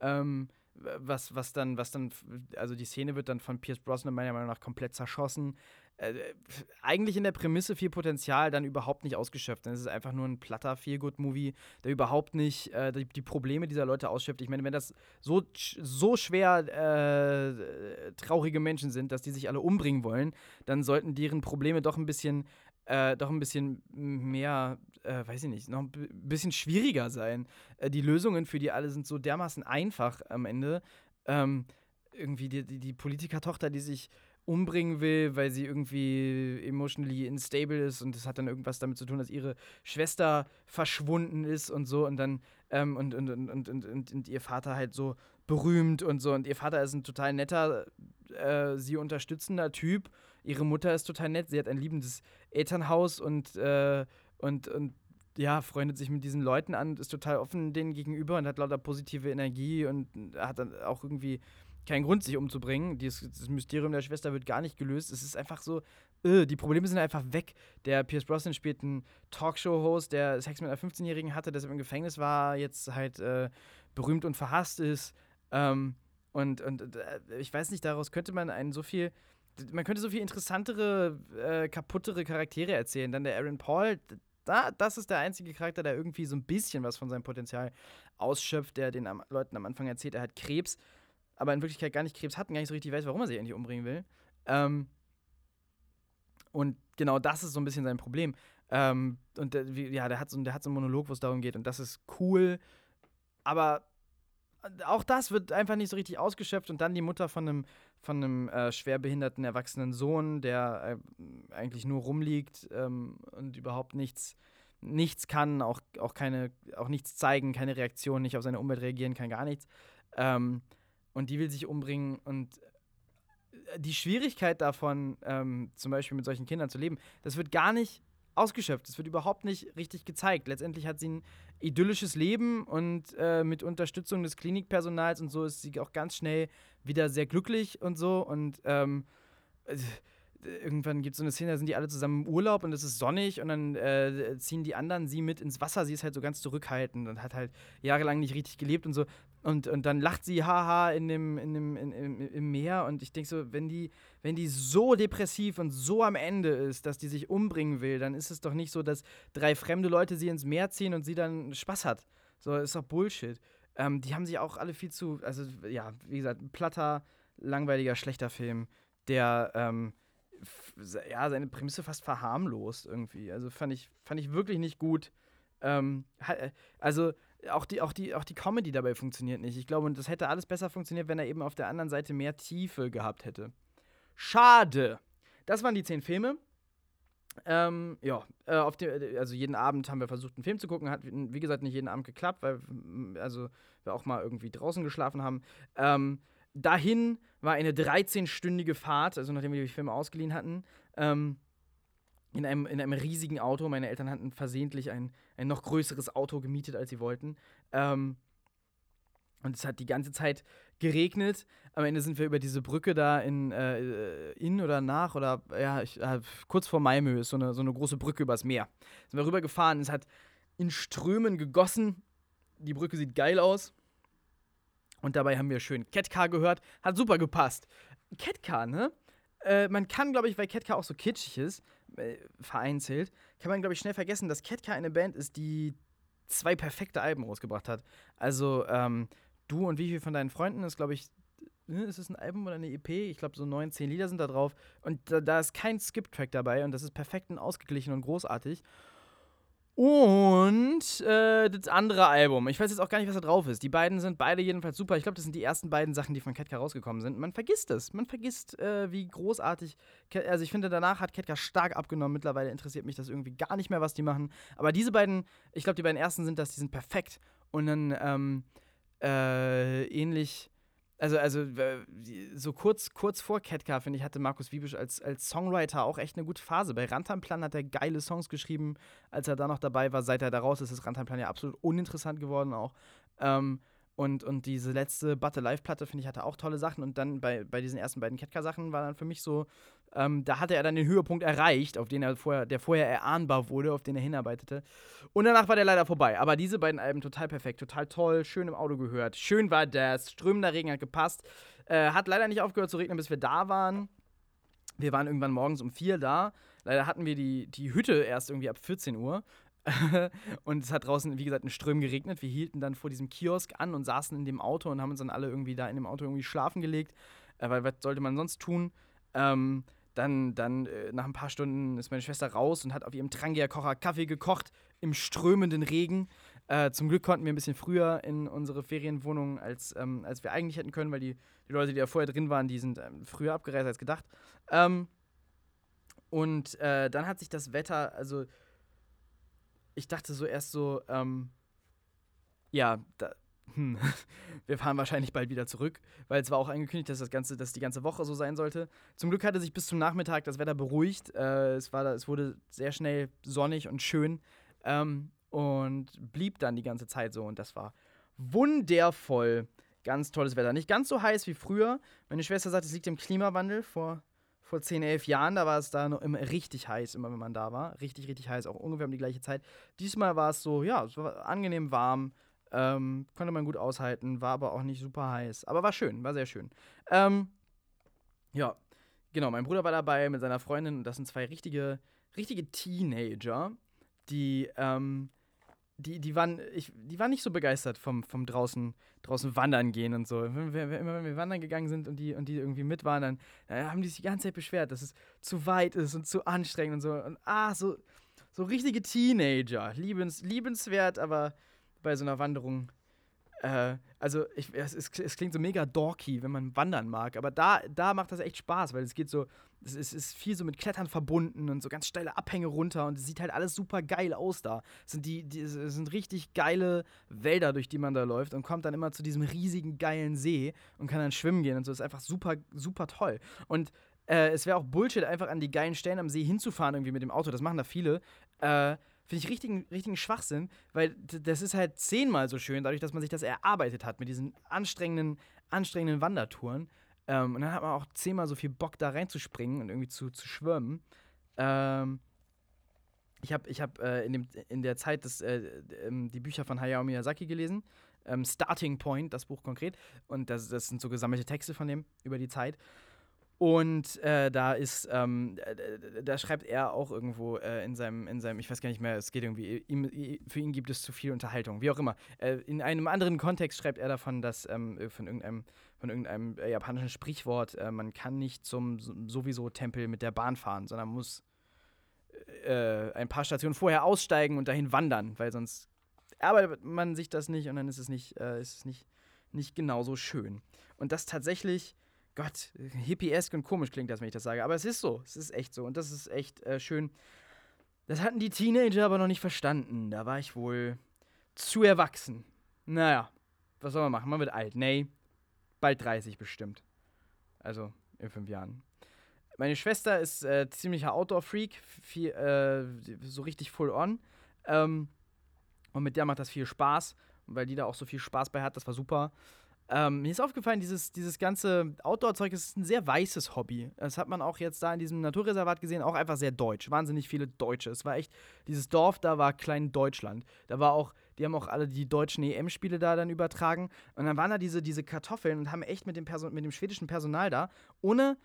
Ähm, was, was dann, was dann, also die Szene wird dann von Pierce Brosnan meiner Meinung nach komplett zerschossen äh, eigentlich in der Prämisse viel Potenzial dann überhaupt nicht ausgeschöpft. Es ist einfach nur ein platter Feel-Good-Movie, der überhaupt nicht äh, die, die, Probleme dieser Leute ausschöpft. Ich meine, wenn das so, so schwer äh, traurige Menschen sind, dass die sich alle umbringen wollen, dann sollten deren Probleme doch ein bisschen äh, doch ein bisschen mehr, äh, weiß ich nicht, noch ein bisschen schwieriger sein. Äh, die Lösungen für die alle sind so dermaßen einfach am Ende. Ähm, irgendwie die, die, die Politikertochter, die sich umbringen will, weil sie irgendwie emotionally unstable ist und das hat dann irgendwas damit zu tun, dass ihre Schwester verschwunden ist und so und dann ähm, und, und, und, und, und, und, ihr Vater halt so berühmt und so und ihr Vater ist ein total netter, äh, sie unterstützender Typ. Ihre Mutter ist total nett, sie hat ein liebendes Elternhaus und, äh, und, und ja, freundet sich mit diesen Leuten an, ist total offen denen gegenüber und hat lauter positive Energie und hat dann auch irgendwie keinen Grund, sich umzubringen. Dieses, das Mysterium der Schwester wird gar nicht gelöst. Es ist einfach so, öh, die Probleme sind einfach weg. Der Pierce Brosnan spielt einen Talkshow-Host, der Sex mit einer 15-Jährigen hatte, der im Gefängnis war, jetzt halt äh, berühmt und verhasst ist. Ähm, und, und äh, ich weiß nicht, daraus könnte man einen so viel man könnte so viel interessantere, äh, kaputtere Charaktere erzählen. Dann der Aaron Paul, da, das ist der einzige Charakter, der irgendwie so ein bisschen was von seinem Potenzial ausschöpft, der den am, Leuten am Anfang erzählt, er hat Krebs aber in Wirklichkeit gar nicht Krebs hat und gar nicht so richtig weiß, warum er sich eigentlich umbringen will. Ähm, und genau das ist so ein bisschen sein Problem. Ähm, und der, ja, der hat, so, der hat so einen Monolog, wo es darum geht und das ist cool, aber auch das wird einfach nicht so richtig ausgeschöpft und dann die Mutter von einem, von einem äh, schwerbehinderten erwachsenen Sohn, der äh, eigentlich nur rumliegt ähm, und überhaupt nichts, nichts kann, auch, auch, keine, auch nichts zeigen, keine Reaktion, nicht auf seine Umwelt reagieren kann, gar nichts. Ähm, und die will sich umbringen und äh, die Schwierigkeit davon, ähm, zum Beispiel mit solchen Kindern zu leben, das wird gar nicht ausgeschöpft. Das wird überhaupt nicht richtig gezeigt. Letztendlich hat sie ein idyllisches Leben und äh, mit Unterstützung des Klinikpersonals und so ist sie auch ganz schnell wieder sehr glücklich und so und ähm, äh, irgendwann gibt es so eine Szene, da sind die alle zusammen im Urlaub und es ist sonnig und dann äh, ziehen die anderen sie mit ins Wasser. Sie ist halt so ganz zurückhaltend und hat halt jahrelang nicht richtig gelebt und so. Und, und dann lacht sie haha in dem, in dem, in, in, im Meer und ich denke so, wenn die, wenn die so depressiv und so am Ende ist, dass die sich umbringen will, dann ist es doch nicht so, dass drei fremde Leute sie ins Meer ziehen und sie dann Spaß hat. So, ist doch Bullshit. Ähm, die haben sich auch alle viel zu, also ja, wie gesagt, ein platter, langweiliger, schlechter Film, der, ähm, ja, seine Prämisse fast verharmlost irgendwie. Also fand ich, fand ich wirklich nicht gut. Ähm, äh, also auch die, auch, die, auch die Comedy dabei funktioniert nicht. Ich glaube, das hätte alles besser funktioniert, wenn er eben auf der anderen Seite mehr Tiefe gehabt hätte. Schade. Das waren die zehn Filme. Ähm, ja, äh, auf die, also jeden Abend haben wir versucht, einen Film zu gucken. Hat, wie gesagt, nicht jeden Abend geklappt, weil also wir auch mal irgendwie draußen geschlafen haben. Ähm, dahin war eine 13-stündige Fahrt, also nachdem wir die Filme ausgeliehen hatten. Ähm, in einem, in einem riesigen Auto. Meine Eltern hatten versehentlich ein, ein noch größeres Auto gemietet, als sie wollten. Ähm, und es hat die ganze Zeit geregnet. Am Ende sind wir über diese Brücke da in, äh, in oder nach oder ja, ich, äh, kurz vor Malmö ist so eine, so eine große Brücke übers Meer. Sind wir rübergefahren, es hat in Strömen gegossen. Die Brücke sieht geil aus. Und dabei haben wir schön Ketka gehört. Hat super gepasst. Ketka, ne? Äh, man kann, glaube ich, weil Ketka auch so kitschig ist, äh, vereinzelt, kann man, glaube ich, schnell vergessen, dass Ketka eine Band ist, die zwei perfekte Alben rausgebracht hat. Also, ähm, du und wie viel von deinen Freunden ist, glaube ich, ne, ist es ein Album oder eine EP? Ich glaube, so neun, zehn Lieder sind da drauf. Und da, da ist kein Skip-Track dabei und das ist perfekt und ausgeglichen und großartig. Und äh, das andere Album. Ich weiß jetzt auch gar nicht, was da drauf ist. Die beiden sind beide jedenfalls super. Ich glaube, das sind die ersten beiden Sachen, die von Ketka rausgekommen sind. Man vergisst es. Man vergisst, äh, wie großartig. Also, ich finde, danach hat Ketka stark abgenommen. Mittlerweile interessiert mich das irgendwie gar nicht mehr, was die machen. Aber diese beiden, ich glaube, die beiden ersten sind das, die sind perfekt. Und dann ähm, äh, ähnlich also, also so kurz, kurz vor Ketka, finde ich, hatte Markus Wiebisch als, als Songwriter auch echt eine gute Phase. Bei Rantanplan hat er geile Songs geschrieben, als er da noch dabei war. Seit er da raus ist, ist Rantanplan ja absolut uninteressant geworden auch. Ähm, und, und diese letzte Butter Live-Platte, finde ich, hatte auch tolle Sachen. Und dann bei, bei diesen ersten beiden Ketka-Sachen war dann für mich so, ähm, da hatte er dann den Höhepunkt erreicht, auf den er vorher, der vorher erahnbar wurde, auf den er hinarbeitete. Und danach war der leider vorbei. Aber diese beiden Alben total perfekt, total toll, schön im Auto gehört. Schön war das, strömender Regen hat gepasst. Äh, hat leider nicht aufgehört zu regnen, bis wir da waren. Wir waren irgendwann morgens um vier da. Leider hatten wir die, die Hütte erst irgendwie ab 14 Uhr. und es hat draußen, wie gesagt, in Strömen geregnet. Wir hielten dann vor diesem Kiosk an und saßen in dem Auto und haben uns dann alle irgendwie da in dem Auto irgendwie schlafen gelegt. Äh, weil was sollte man sonst tun? Ähm, dann, dann äh, nach ein paar Stunden ist meine Schwester raus und hat auf ihrem Trangia-Kocher Kaffee gekocht im strömenden Regen. Äh, zum Glück konnten wir ein bisschen früher in unsere Ferienwohnung, als, ähm, als wir eigentlich hätten können, weil die, die Leute, die da vorher drin waren, die sind ähm, früher abgereist als gedacht. Ähm, und äh, dann hat sich das Wetter, also ich dachte so erst so, ähm, ja, da, hm, wir fahren wahrscheinlich bald wieder zurück, weil es war auch angekündigt, dass das Ganze, dass die ganze Woche so sein sollte. Zum Glück hatte sich bis zum Nachmittag das Wetter beruhigt. Äh, es, war, es wurde sehr schnell sonnig und schön ähm, und blieb dann die ganze Zeit so und das war wundervoll. Ganz tolles Wetter. Nicht ganz so heiß wie früher. Meine Schwester sagt, es liegt im Klimawandel. Vor vor 10, 11 Jahren, da war es da noch immer richtig heiß, immer wenn man da war. Richtig, richtig heiß, auch ungefähr um die gleiche Zeit. Diesmal war es so, ja, es war angenehm warm, ähm, konnte man gut aushalten, war aber auch nicht super heiß. Aber war schön, war sehr schön. Ähm, ja, genau, mein Bruder war dabei mit seiner Freundin und das sind zwei richtige, richtige Teenager, die, ähm, die, die, waren, ich, die waren nicht so begeistert vom, vom draußen, draußen wandern gehen und so. Wenn wir, immer wenn wir wandern gegangen sind und die, und die irgendwie mit waren, dann äh, haben die sich die ganze Zeit beschwert, dass es zu weit ist und zu anstrengend und so. Und ah, so, so richtige Teenager. Liebens, liebenswert, aber bei so einer Wanderung äh, also ich, es, es, klingt so mega dorky, wenn man wandern mag, aber da, da macht das echt Spaß, weil es geht so, es, es ist viel so mit Klettern verbunden und so ganz steile Abhänge runter und es sieht halt alles super geil aus da. Es sind, die, die, es sind richtig geile Wälder, durch die man da läuft und kommt dann immer zu diesem riesigen geilen See und kann dann schwimmen gehen und so. Das ist einfach super, super toll. Und äh, es wäre auch Bullshit, einfach an die geilen Stellen am See hinzufahren irgendwie mit dem Auto. Das machen da viele. Äh, Finde ich richtigen, richtigen Schwachsinn, weil das ist halt zehnmal so schön, dadurch, dass man sich das erarbeitet hat mit diesen anstrengenden anstrengenden Wandertouren. Ähm, und dann hat man auch zehnmal so viel Bock, da reinzuspringen und irgendwie zu, zu schwimmen. Ähm, ich habe ich hab, äh, in, in der Zeit das, äh, ähm, die Bücher von Hayao Miyazaki gelesen. Ähm, Starting Point, das Buch konkret. Und das, das sind so gesammelte Texte von dem über die Zeit. Und äh, da ist, ähm, da schreibt er auch irgendwo äh, in, seinem, in seinem, ich weiß gar nicht mehr, es geht irgendwie, ihm, für ihn gibt es zu viel Unterhaltung, wie auch immer. Äh, in einem anderen Kontext schreibt er davon, dass ähm, von irgendeinem, von irgendeinem äh, japanischen Sprichwort, äh, man kann nicht zum sowieso Tempel mit der Bahn fahren, sondern muss äh, ein paar Stationen vorher aussteigen und dahin wandern, weil sonst arbeitet man sich das nicht und dann ist es nicht, ist es nicht, nicht genauso schön. Und das tatsächlich Gott, hippiesk und komisch klingt das, wenn ich das sage. Aber es ist so. Es ist echt so. Und das ist echt äh, schön. Das hatten die Teenager aber noch nicht verstanden. Da war ich wohl zu erwachsen. Naja, was soll man machen? Man wird alt. Nee, bald 30 bestimmt. Also in fünf Jahren. Meine Schwester ist äh, ziemlicher Outdoor-Freak, äh, so richtig full on. Ähm, und mit der macht das viel Spaß, weil die da auch so viel Spaß bei hat. Das war super. Ähm, mir ist aufgefallen, dieses, dieses ganze Outdoor-Zeug ist ein sehr weißes Hobby. Das hat man auch jetzt da in diesem Naturreservat gesehen, auch einfach sehr deutsch. Wahnsinnig viele Deutsche. Es war echt, dieses Dorf da war klein Deutschland. Da war auch, die haben auch alle die deutschen EM-Spiele da dann übertragen. Und dann waren da diese, diese Kartoffeln und haben echt mit dem, Person, mit dem schwedischen Personal da, ohne,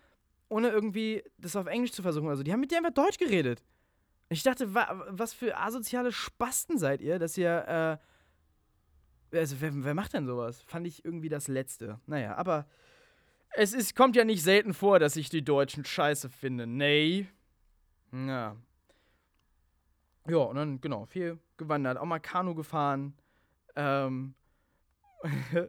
ohne irgendwie das auf Englisch zu versuchen. Also die haben mit dir einfach Deutsch geredet. Ich dachte, wa was für asoziale Spasten seid ihr, dass ihr, äh, also, wer, wer macht denn sowas? Fand ich irgendwie das Letzte. Naja, aber es ist, kommt ja nicht selten vor, dass ich die Deutschen scheiße finde. Nee. Ja. Ja, und dann, genau, viel gewandert. Auch mal Kanu gefahren. Ähm.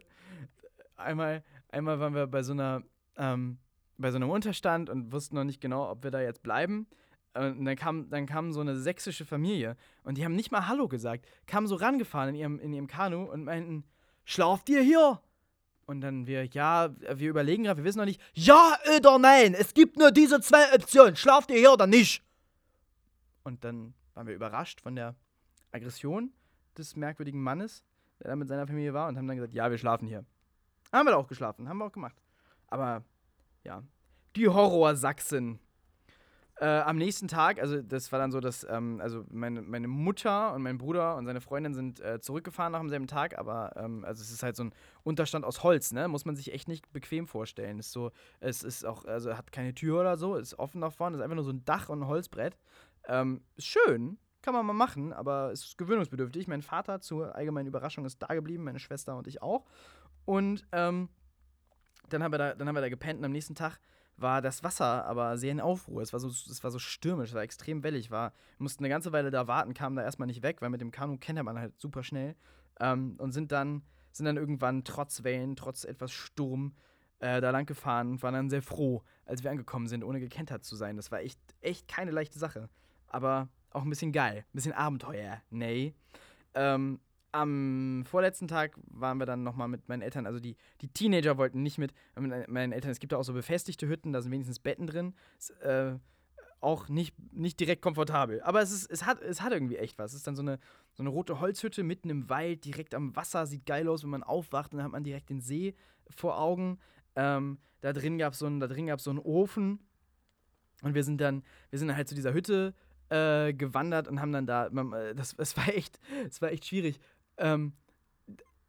einmal, einmal waren wir bei so einer, ähm, bei so einem Unterstand und wussten noch nicht genau, ob wir da jetzt bleiben. Und dann kam, dann kam so eine sächsische Familie und die haben nicht mal Hallo gesagt, kamen so rangefahren in ihrem, in ihrem Kanu und meinten, schlaft ihr hier? Und dann wir, ja, wir überlegen gerade, wir wissen noch nicht, ja oder nein, es gibt nur diese zwei Optionen, schlaft ihr hier oder nicht? Und dann waren wir überrascht von der Aggression des merkwürdigen Mannes, der da mit seiner Familie war und haben dann gesagt, ja, wir schlafen hier. Haben wir da auch geschlafen, haben wir auch gemacht. Aber, ja, die Horrorsachsen äh, am nächsten Tag, also das war dann so, dass ähm, also meine, meine Mutter und mein Bruder und seine Freundin sind äh, zurückgefahren nach demselben Tag, aber ähm, also es ist halt so ein Unterstand aus Holz, ne? Muss man sich echt nicht bequem vorstellen. Ist so, es ist auch, also hat keine Tür oder so, ist offen nach vorne, ist einfach nur so ein Dach und ein Holzbrett. Ähm, ist schön, kann man mal machen, aber ist gewöhnungsbedürftig. Mein Vater zur allgemeinen Überraschung ist da geblieben, meine Schwester und ich auch. Und ähm, dann haben wir da, dann haben wir da gepennt und am nächsten Tag war das Wasser aber sehr in Aufruhr. Es war so, es war so stürmisch, es war extrem wellig. War, mussten eine ganze Weile da warten, kamen da erstmal nicht weg, weil mit dem Kanu kennt man halt super schnell. Ähm, und sind dann, sind dann irgendwann trotz Wellen, trotz etwas Sturm äh, da lang gefahren und waren dann sehr froh, als wir angekommen sind, ohne gekentert zu sein. Das war echt, echt keine leichte Sache. Aber auch ein bisschen geil, ein bisschen Abenteuer. Nee. Ähm, am vorletzten Tag waren wir dann nochmal mit meinen Eltern, also die, die Teenager wollten nicht mit, mit meinen Eltern, es gibt da auch so befestigte Hütten, da sind wenigstens Betten drin. Ist, äh, auch nicht, nicht direkt komfortabel. Aber es, ist, es, hat, es hat irgendwie echt was. Es ist dann so eine, so eine rote Holzhütte mitten im Wald, direkt am Wasser. Sieht geil aus, wenn man aufwacht und dann hat man direkt den See vor Augen. Ähm, da drin gab es so, einen, so einen Ofen. Und wir sind dann, wir sind dann halt zu dieser Hütte äh, gewandert und haben dann da, äh, das, das war echt, das war echt schwierig. Ähm,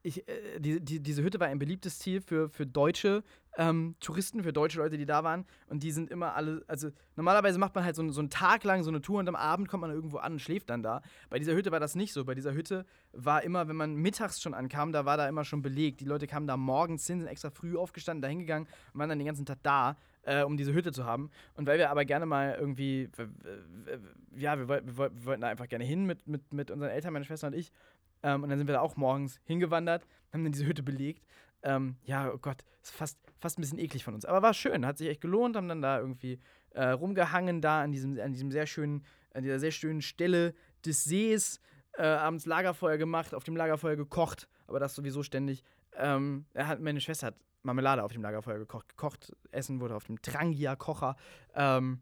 ich, äh, die, die, diese Hütte war ein beliebtes Ziel für, für deutsche ähm, Touristen, für deutsche Leute, die da waren. Und die sind immer alle, also normalerweise macht man halt so, so einen Tag lang so eine Tour und am Abend kommt man irgendwo an und schläft dann da. Bei dieser Hütte war das nicht so. Bei dieser Hütte war immer, wenn man mittags schon ankam, da war da immer schon belegt. Die Leute kamen da morgens hin, sind extra früh aufgestanden, da hingegangen und waren dann den ganzen Tag da. Äh, um diese Hütte zu haben. Und weil wir aber gerne mal irgendwie, ja, wir, wir, wir wollten da einfach gerne hin mit, mit, mit unseren Eltern, meine Schwester und ich, ähm, und dann sind wir da auch morgens hingewandert, haben dann diese Hütte belegt. Ähm, ja, oh Gott, ist fast, fast ein bisschen eklig von uns. Aber war schön, hat sich echt gelohnt, haben dann da irgendwie äh, rumgehangen, da an diesem, an diesem sehr schönen, an dieser sehr schönen Stelle des Sees, äh, abends Lagerfeuer gemacht, auf dem Lagerfeuer gekocht, aber das sowieso ständig. Ähm, hat, meine Schwester hat Marmelade auf dem Lagerfeuer gekocht. Gekocht, Essen wurde auf dem Trangia-Kocher. Ähm,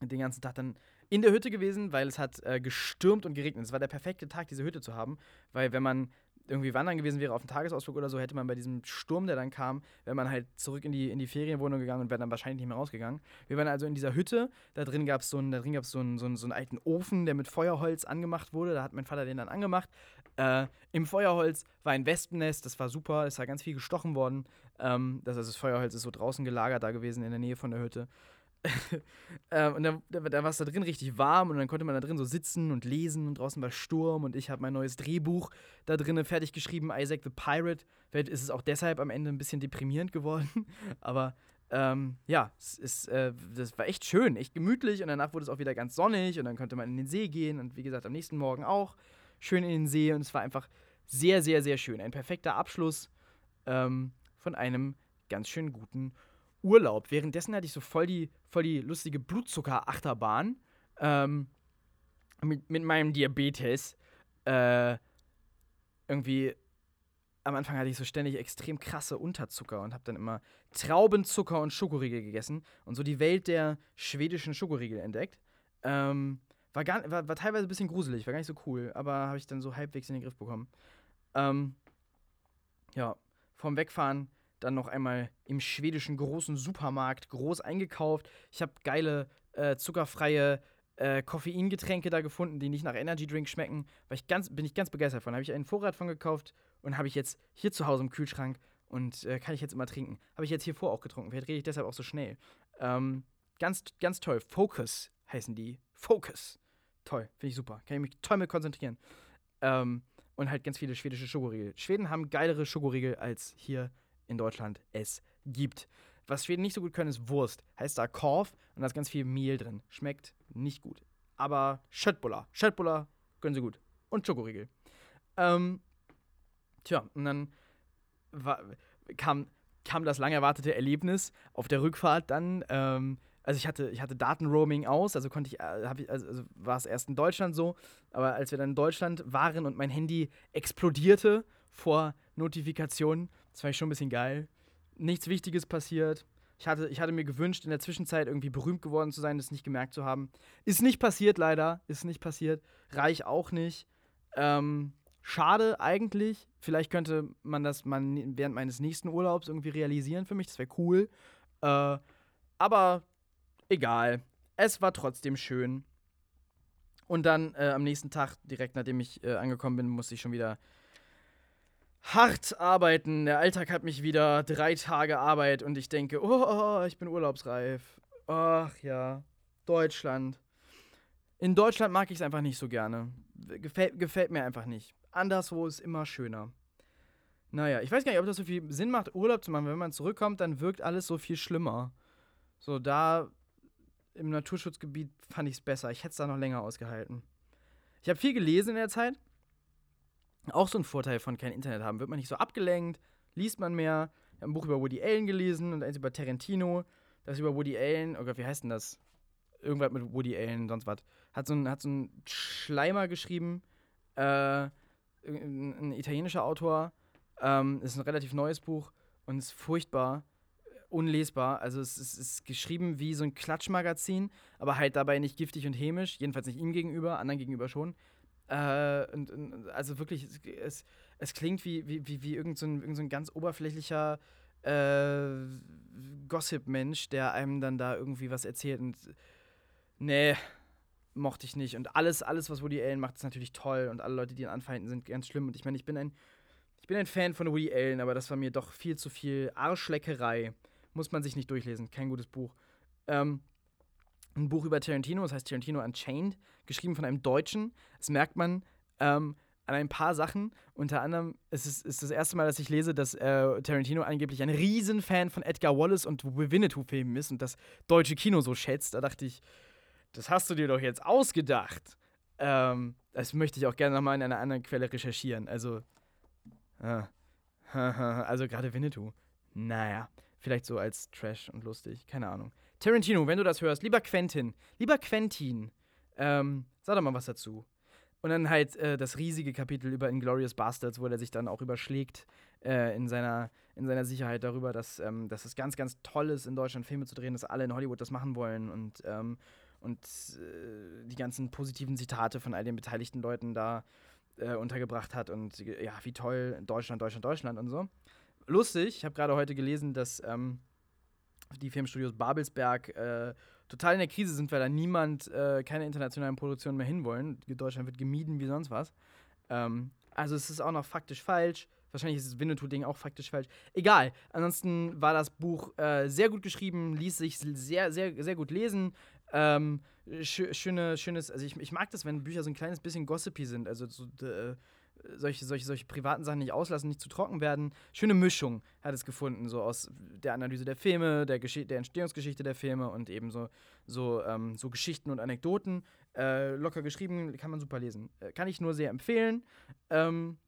den ganzen Tag dann in der Hütte gewesen, weil es hat äh, gestürmt und geregnet. Es war der perfekte Tag, diese Hütte zu haben, weil wenn man irgendwie wandern gewesen wäre auf einem Tagesausflug oder so, hätte man bei diesem Sturm, der dann kam, wäre man halt zurück in die, in die Ferienwohnung gegangen und wäre dann wahrscheinlich nicht mehr rausgegangen. Wir waren also in dieser Hütte, da drin gab es so, einen, so, einen, so, einen, so einen alten Ofen, der mit Feuerholz angemacht wurde. Da hat mein Vater den dann angemacht. Äh, Im Feuerholz war ein Wespennest, das war super, es war ganz viel gestochen worden. Ähm, das, also das Feuerholz ist so draußen gelagert da gewesen in der Nähe von der Hütte. Ähm, und da, da, da war es da drin richtig warm und dann konnte man da drin so sitzen und lesen und draußen war Sturm und ich habe mein neues Drehbuch da drinnen fertig geschrieben, Isaac the Pirate. Vielleicht ist es auch deshalb am Ende ein bisschen deprimierend geworden, aber ähm, ja, es ist, äh, das war echt schön, echt gemütlich und danach wurde es auch wieder ganz sonnig und dann konnte man in den See gehen und wie gesagt am nächsten Morgen auch schön in den See und es war einfach sehr, sehr, sehr schön. Ein perfekter Abschluss ähm, von einem ganz schön guten Urlaub. Währenddessen hatte ich so voll die, voll die lustige Blutzucker-Achterbahn ähm, mit, mit meinem Diabetes. Äh, irgendwie am Anfang hatte ich so ständig extrem krasse Unterzucker und habe dann immer Traubenzucker und Schokoriegel gegessen und so die Welt der schwedischen Schokoriegel entdeckt. Ähm, war, gar, war, war teilweise ein bisschen gruselig, war gar nicht so cool, aber habe ich dann so halbwegs in den Griff bekommen. Ähm, ja, vorm Wegfahren dann noch einmal im schwedischen großen Supermarkt groß eingekauft. Ich habe geile äh, zuckerfreie äh, Koffeingetränke da gefunden, die nicht nach Energy Drink schmecken. War ich ganz, bin ich ganz begeistert von. Habe ich einen Vorrat von gekauft und habe ich jetzt hier zu Hause im Kühlschrank und äh, kann ich jetzt immer trinken. Habe ich jetzt hier vor auch getrunken. Vielleicht rede ich deshalb auch so schnell. Ähm, ganz, ganz toll. Focus heißen die. Focus. Toll, finde ich super. Kann ich mich toll mit konzentrieren. Ähm, und halt ganz viele schwedische Schokoriegel. Schweden haben geilere Schokoriegel als hier in Deutschland es gibt. Was Schweden nicht so gut können, ist Wurst. Heißt da Korf und da ist ganz viel Mehl drin. Schmeckt nicht gut. Aber Schöttbuller. Schöttbuller können sie gut. Und Schokoriegel. Ähm, tja, und dann war, kam, kam das lang erwartete Erlebnis auf der Rückfahrt dann. Ähm, also ich hatte, ich hatte Datenroaming aus, also konnte ich, äh, ich also, also war es erst in Deutschland so, aber als wir dann in Deutschland waren und mein Handy explodierte vor Notifikationen, das fand ich schon ein bisschen geil. Nichts Wichtiges passiert. Ich hatte, ich hatte mir gewünscht, in der Zwischenzeit irgendwie berühmt geworden zu sein, das nicht gemerkt zu haben. Ist nicht passiert, leider. Ist nicht passiert. Reich auch nicht. Ähm, schade eigentlich. Vielleicht könnte man das man während meines nächsten Urlaubs irgendwie realisieren für mich. Das wäre cool. Äh, aber egal. Es war trotzdem schön. Und dann äh, am nächsten Tag, direkt nachdem ich äh, angekommen bin, musste ich schon wieder hart arbeiten. Der Alltag hat mich wieder drei Tage Arbeit und ich denke, oh, ich bin urlaubsreif. Ach ja, Deutschland. In Deutschland mag ich es einfach nicht so gerne. Gefällt, gefällt mir einfach nicht. Anderswo ist immer schöner. Naja, ich weiß gar nicht, ob das so viel Sinn macht, Urlaub zu machen. Wenn man zurückkommt, dann wirkt alles so viel schlimmer. So, da im Naturschutzgebiet fand ich es besser. Ich hätte es da noch länger ausgehalten. Ich habe viel gelesen in der Zeit. Auch so ein Vorteil von kein Internet haben. Wird man nicht so abgelenkt, liest man mehr. Ich habe ein Buch über Woody Allen gelesen und eins über Tarantino. Das über Woody Allen, oh Gott, wie heißt denn das? Irgendwas mit Woody Allen, sonst was. Hat so ein, hat so ein Schleimer geschrieben. Äh, ein, ein italienischer Autor. Ähm, ist ein relativ neues Buch und ist furchtbar unlesbar. Also es, es, ist geschrieben wie so ein Klatschmagazin, aber halt dabei nicht giftig und hämisch. Jedenfalls nicht ihm gegenüber, anderen gegenüber schon. Äh, und, und, also wirklich, es, es, klingt wie, wie, wie, wie irgend, so irgend so ganz oberflächlicher äh, Gossip-Mensch, der einem dann da irgendwie was erzählt. Und nee, mochte ich nicht. Und alles, alles, was Woody Allen macht, ist natürlich toll. Und alle Leute, die ihn anfeinden, sind ganz schlimm. Und ich meine, ich bin ein, ich bin ein Fan von Woody Allen, aber das war mir doch viel zu viel Arschleckerei. Muss man sich nicht durchlesen. Kein gutes Buch. Ähm, ein Buch über Tarantino, das heißt Tarantino Unchained, geschrieben von einem Deutschen. Das merkt man ähm, an ein paar Sachen. Unter anderem ist es ist das erste Mal, dass ich lese, dass äh, Tarantino angeblich ein Riesenfan von Edgar Wallace und Winnetou-Filmen ist und das deutsche Kino so schätzt. Da dachte ich, das hast du dir doch jetzt ausgedacht. Ähm, das möchte ich auch gerne nochmal in einer anderen Quelle recherchieren. Also, äh, also gerade Winnetou. Naja, vielleicht so als Trash und lustig, keine Ahnung. Tarantino, wenn du das hörst, lieber Quentin, lieber Quentin, ähm, sag doch mal was dazu. Und dann halt äh, das riesige Kapitel über Inglourious Bastards, wo er sich dann auch überschlägt äh, in, seiner, in seiner Sicherheit darüber, dass, ähm, dass es ganz, ganz toll ist, in Deutschland Filme zu drehen, dass alle in Hollywood das machen wollen und, ähm, und äh, die ganzen positiven Zitate von all den beteiligten Leuten da äh, untergebracht hat und ja, wie toll Deutschland, Deutschland, Deutschland und so. Lustig, ich habe gerade heute gelesen, dass ähm, die Filmstudios Babelsberg äh, total in der Krise sind, weil da niemand, äh, keine internationalen Produktionen mehr hinwollen. Deutschland wird gemieden wie sonst was. Ähm, also es ist auch noch faktisch falsch. Wahrscheinlich ist das Winnetou-Ding auch faktisch falsch. Egal. Ansonsten war das Buch äh, sehr gut geschrieben, ließ sich sehr, sehr, sehr gut lesen. Ähm, sch schöne, schönes, also ich, ich mag das, wenn Bücher so ein kleines bisschen gossipy sind. Also so, äh, solche, solche, solche privaten Sachen nicht auslassen, nicht zu trocken werden. Schöne Mischung hat es gefunden, so aus der Analyse der Filme, der, Gesch der Entstehungsgeschichte der Filme und eben so, so, ähm, so Geschichten und Anekdoten. Äh, locker geschrieben, kann man super lesen. Äh, kann ich nur sehr empfehlen. Ähm,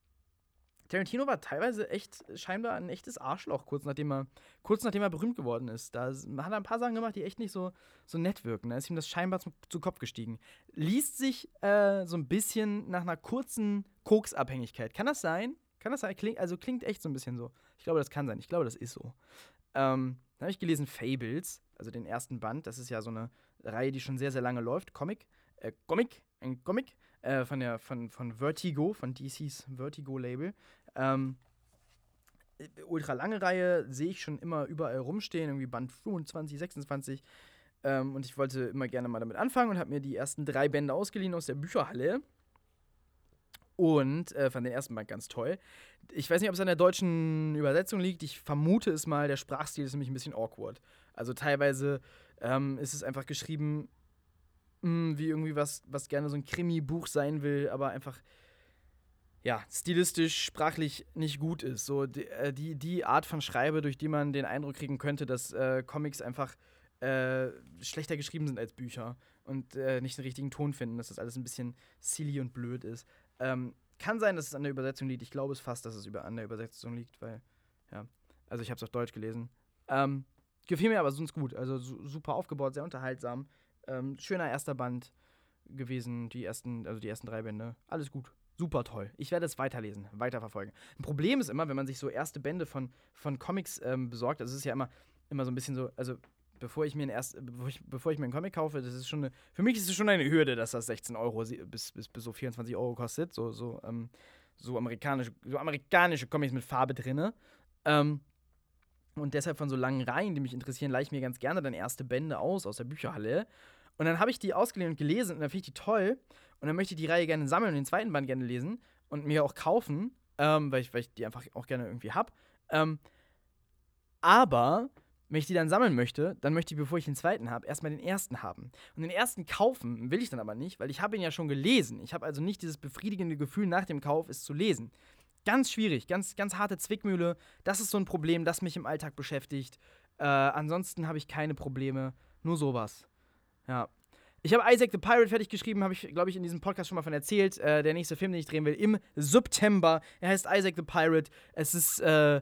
Tarantino war teilweise echt scheinbar ein echtes Arschloch, kurz nachdem er, kurz nachdem er berühmt geworden ist. Da hat er ein paar Sachen gemacht, die echt nicht so, so nett wirken. Da ist ihm das scheinbar zu, zu Kopf gestiegen. Liest sich äh, so ein bisschen nach einer kurzen Koksabhängigkeit. Kann das sein? Kann das sein? Kling, also klingt echt so ein bisschen so. Ich glaube, das kann sein. Ich glaube, das ist so. Ähm, dann habe ich gelesen Fables, also den ersten Band. Das ist ja so eine Reihe, die schon sehr, sehr lange läuft. Comic. Äh, Comic. Ein Comic. Äh, von, der, von, von Vertigo, von DCs Vertigo-Label. Ähm, ultra lange Reihe sehe ich schon immer überall rumstehen, irgendwie Band 25, 26. Ähm, und ich wollte immer gerne mal damit anfangen und habe mir die ersten drei Bände ausgeliehen aus der Bücherhalle. Und äh, fand den ersten Band ganz toll. Ich weiß nicht, ob es an der deutschen Übersetzung liegt. Ich vermute es mal, der Sprachstil ist nämlich ein bisschen awkward. Also teilweise ähm, ist es einfach geschrieben, mh, hm, wie irgendwie was, was gerne so ein Krimi-Buch sein will, aber einfach ja, stilistisch, sprachlich nicht gut ist. So die, äh, die, die, Art von Schreibe, durch die man den Eindruck kriegen könnte, dass äh, Comics einfach äh, schlechter geschrieben sind als Bücher und äh, nicht den richtigen Ton finden, dass das alles ein bisschen silly und blöd ist. Ähm, kann sein, dass es an der Übersetzung liegt. Ich glaube es fast, dass es über, an der Übersetzung liegt, weil, ja, also ich habe es auf Deutsch gelesen. Ähm, gefiel mir aber sonst gut. Also su super aufgebaut, sehr unterhaltsam. Ähm, schöner erster Band gewesen, die ersten, also die ersten drei Bände. Alles gut super toll. Ich werde es weiterlesen, weiterverfolgen. Ein Problem ist immer, wenn man sich so erste Bände von, von Comics ähm, besorgt, also es ist ja immer, immer so ein bisschen so, also bevor ich mir einen erst, bevor ich, bevor ich mir einen Comic kaufe, das ist schon eine, für mich ist es schon eine Hürde, dass das 16 Euro bis, bis, bis so 24 Euro kostet. So, so, ähm, so amerikanische, so amerikanische Comics mit Farbe drinne. Ähm, und deshalb von so langen Reihen, die mich interessieren, leihe ich mir ganz gerne dann erste Bände aus aus der Bücherhalle. Und dann habe ich die ausgeliehen und gelesen und dann finde ich die toll. Und dann möchte ich die Reihe gerne sammeln und den zweiten Band gerne lesen und mir auch kaufen, ähm, weil, ich, weil ich die einfach auch gerne irgendwie habe. Ähm, aber wenn ich die dann sammeln möchte, dann möchte ich, bevor ich den zweiten habe, erstmal den ersten haben. Und den ersten kaufen will ich dann aber nicht, weil ich habe ihn ja schon gelesen. Ich habe also nicht dieses befriedigende Gefühl nach dem Kauf, es zu lesen. Ganz schwierig, ganz, ganz harte Zwickmühle. Das ist so ein Problem, das mich im Alltag beschäftigt. Äh, ansonsten habe ich keine Probleme. Nur sowas. Ja, ich habe Isaac the Pirate fertig geschrieben, habe ich, glaube ich, in diesem Podcast schon mal von erzählt. Äh, der nächste Film, den ich drehen will, im September. Er heißt Isaac the Pirate. Es ist äh,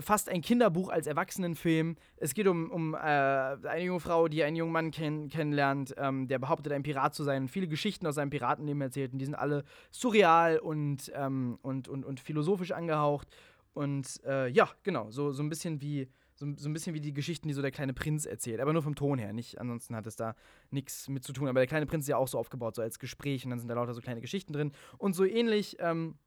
fast ein Kinderbuch als Erwachsenenfilm. Es geht um, um äh, eine junge Frau, die einen jungen Mann kenn kennenlernt, ähm, der behauptet, ein Pirat zu sein und viele Geschichten aus seinem Piratenleben erzählt. Und die sind alle surreal und, ähm, und, und, und philosophisch angehaucht. Und äh, ja, genau, so, so ein bisschen wie so, so ein bisschen wie die Geschichten, die so der kleine Prinz erzählt. Aber nur vom Ton her, nicht. Ansonsten hat es da nichts mit zu tun. Aber der kleine Prinz ist ja auch so aufgebaut, so als Gespräch und dann sind da lauter so kleine Geschichten drin. Und so ähnlich, ähm,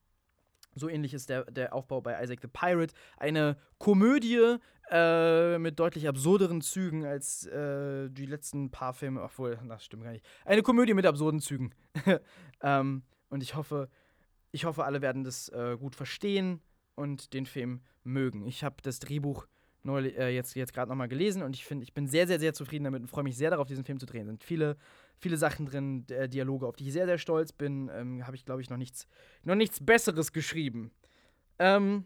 so ähnlich ist der, der Aufbau bei Isaac the Pirate. Eine Komödie äh, mit deutlich absurderen Zügen als äh, die letzten paar Filme. Obwohl, das stimmt gar nicht. Eine Komödie mit absurden Zügen. ähm, und ich hoffe, ich hoffe, alle werden das äh, gut verstehen und den Film mögen. Ich habe das Drehbuch neulich, äh, jetzt, jetzt gerade nochmal gelesen und ich finde, ich bin sehr, sehr, sehr zufrieden damit und freue mich sehr darauf, diesen Film zu drehen. Es sind viele, viele Sachen drin, äh, Dialoge, auf die ich sehr, sehr stolz bin. Ähm, Habe ich, glaube ich, noch nichts, noch nichts Besseres geschrieben. Ähm,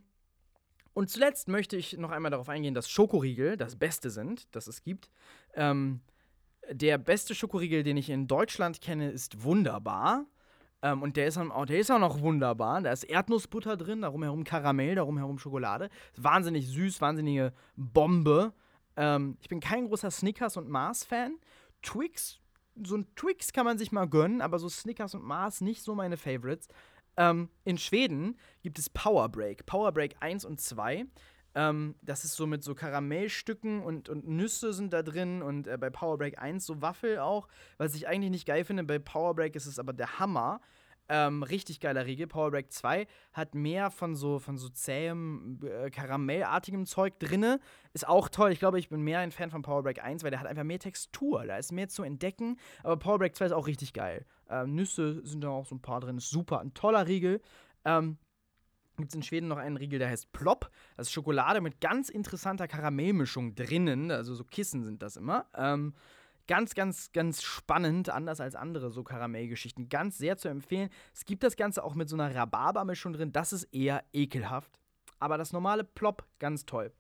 und zuletzt möchte ich noch einmal darauf eingehen, dass Schokoriegel das Beste sind, das es gibt. Ähm, der beste Schokoriegel, den ich in Deutschland kenne, ist wunderbar. Ähm, und der ist, auch, der ist auch noch wunderbar. Da ist Erdnussbutter drin, darum herum Karamell, darum herum Schokolade. Wahnsinnig süß, wahnsinnige Bombe. Ähm, ich bin kein großer Snickers und Mars-Fan. Twix, so ein Twix kann man sich mal gönnen, aber so Snickers und Mars nicht so meine Favorites. Ähm, in Schweden gibt es Power Break. Power Break 1 und 2. Ähm, das ist so mit so Karamellstücken und, und Nüsse sind da drin und äh, bei Power Break 1 so Waffel auch, was ich eigentlich nicht geil finde. Bei Power Break ist es aber der Hammer. Ähm, richtig geiler Riegel. Power Break 2 hat mehr von so, von so zähem, äh, karamellartigem Zeug drinne. Ist auch toll. Ich glaube, ich bin mehr ein Fan von Power Break 1, weil der hat einfach mehr Textur. Da ist mehr zu entdecken. Aber Power Break 2 ist auch richtig geil. Ähm, Nüsse sind da auch so ein paar drin. Ist super. Ein toller Riegel. Ähm, gibt es in Schweden noch einen Riegel, der heißt Plop. Das ist Schokolade mit ganz interessanter Karamellmischung drinnen. Also so Kissen sind das immer. Ähm, Ganz, ganz, ganz spannend, anders als andere so Karamellgeschichten. Ganz sehr zu empfehlen. Es gibt das Ganze auch mit so einer Rhabarbermischung drin. Das ist eher ekelhaft. Aber das normale Plop, ganz toll.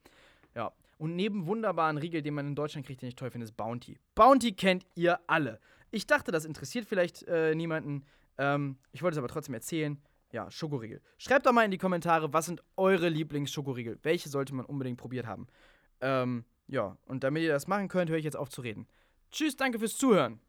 Ja. Und neben wunderbaren Riegel, den man in Deutschland kriegt, den ich toll finde, ist Bounty. Bounty kennt ihr alle. Ich dachte, das interessiert vielleicht äh, niemanden. Ähm, ich wollte es aber trotzdem erzählen. Ja, Schokoriegel. Schreibt doch mal in die Kommentare, was sind eure Lieblingsschokoriegel? Welche sollte man unbedingt probiert haben? Ähm, ja, und damit ihr das machen könnt, höre ich jetzt auf zu reden. Tschüss, danke fürs Zuhören.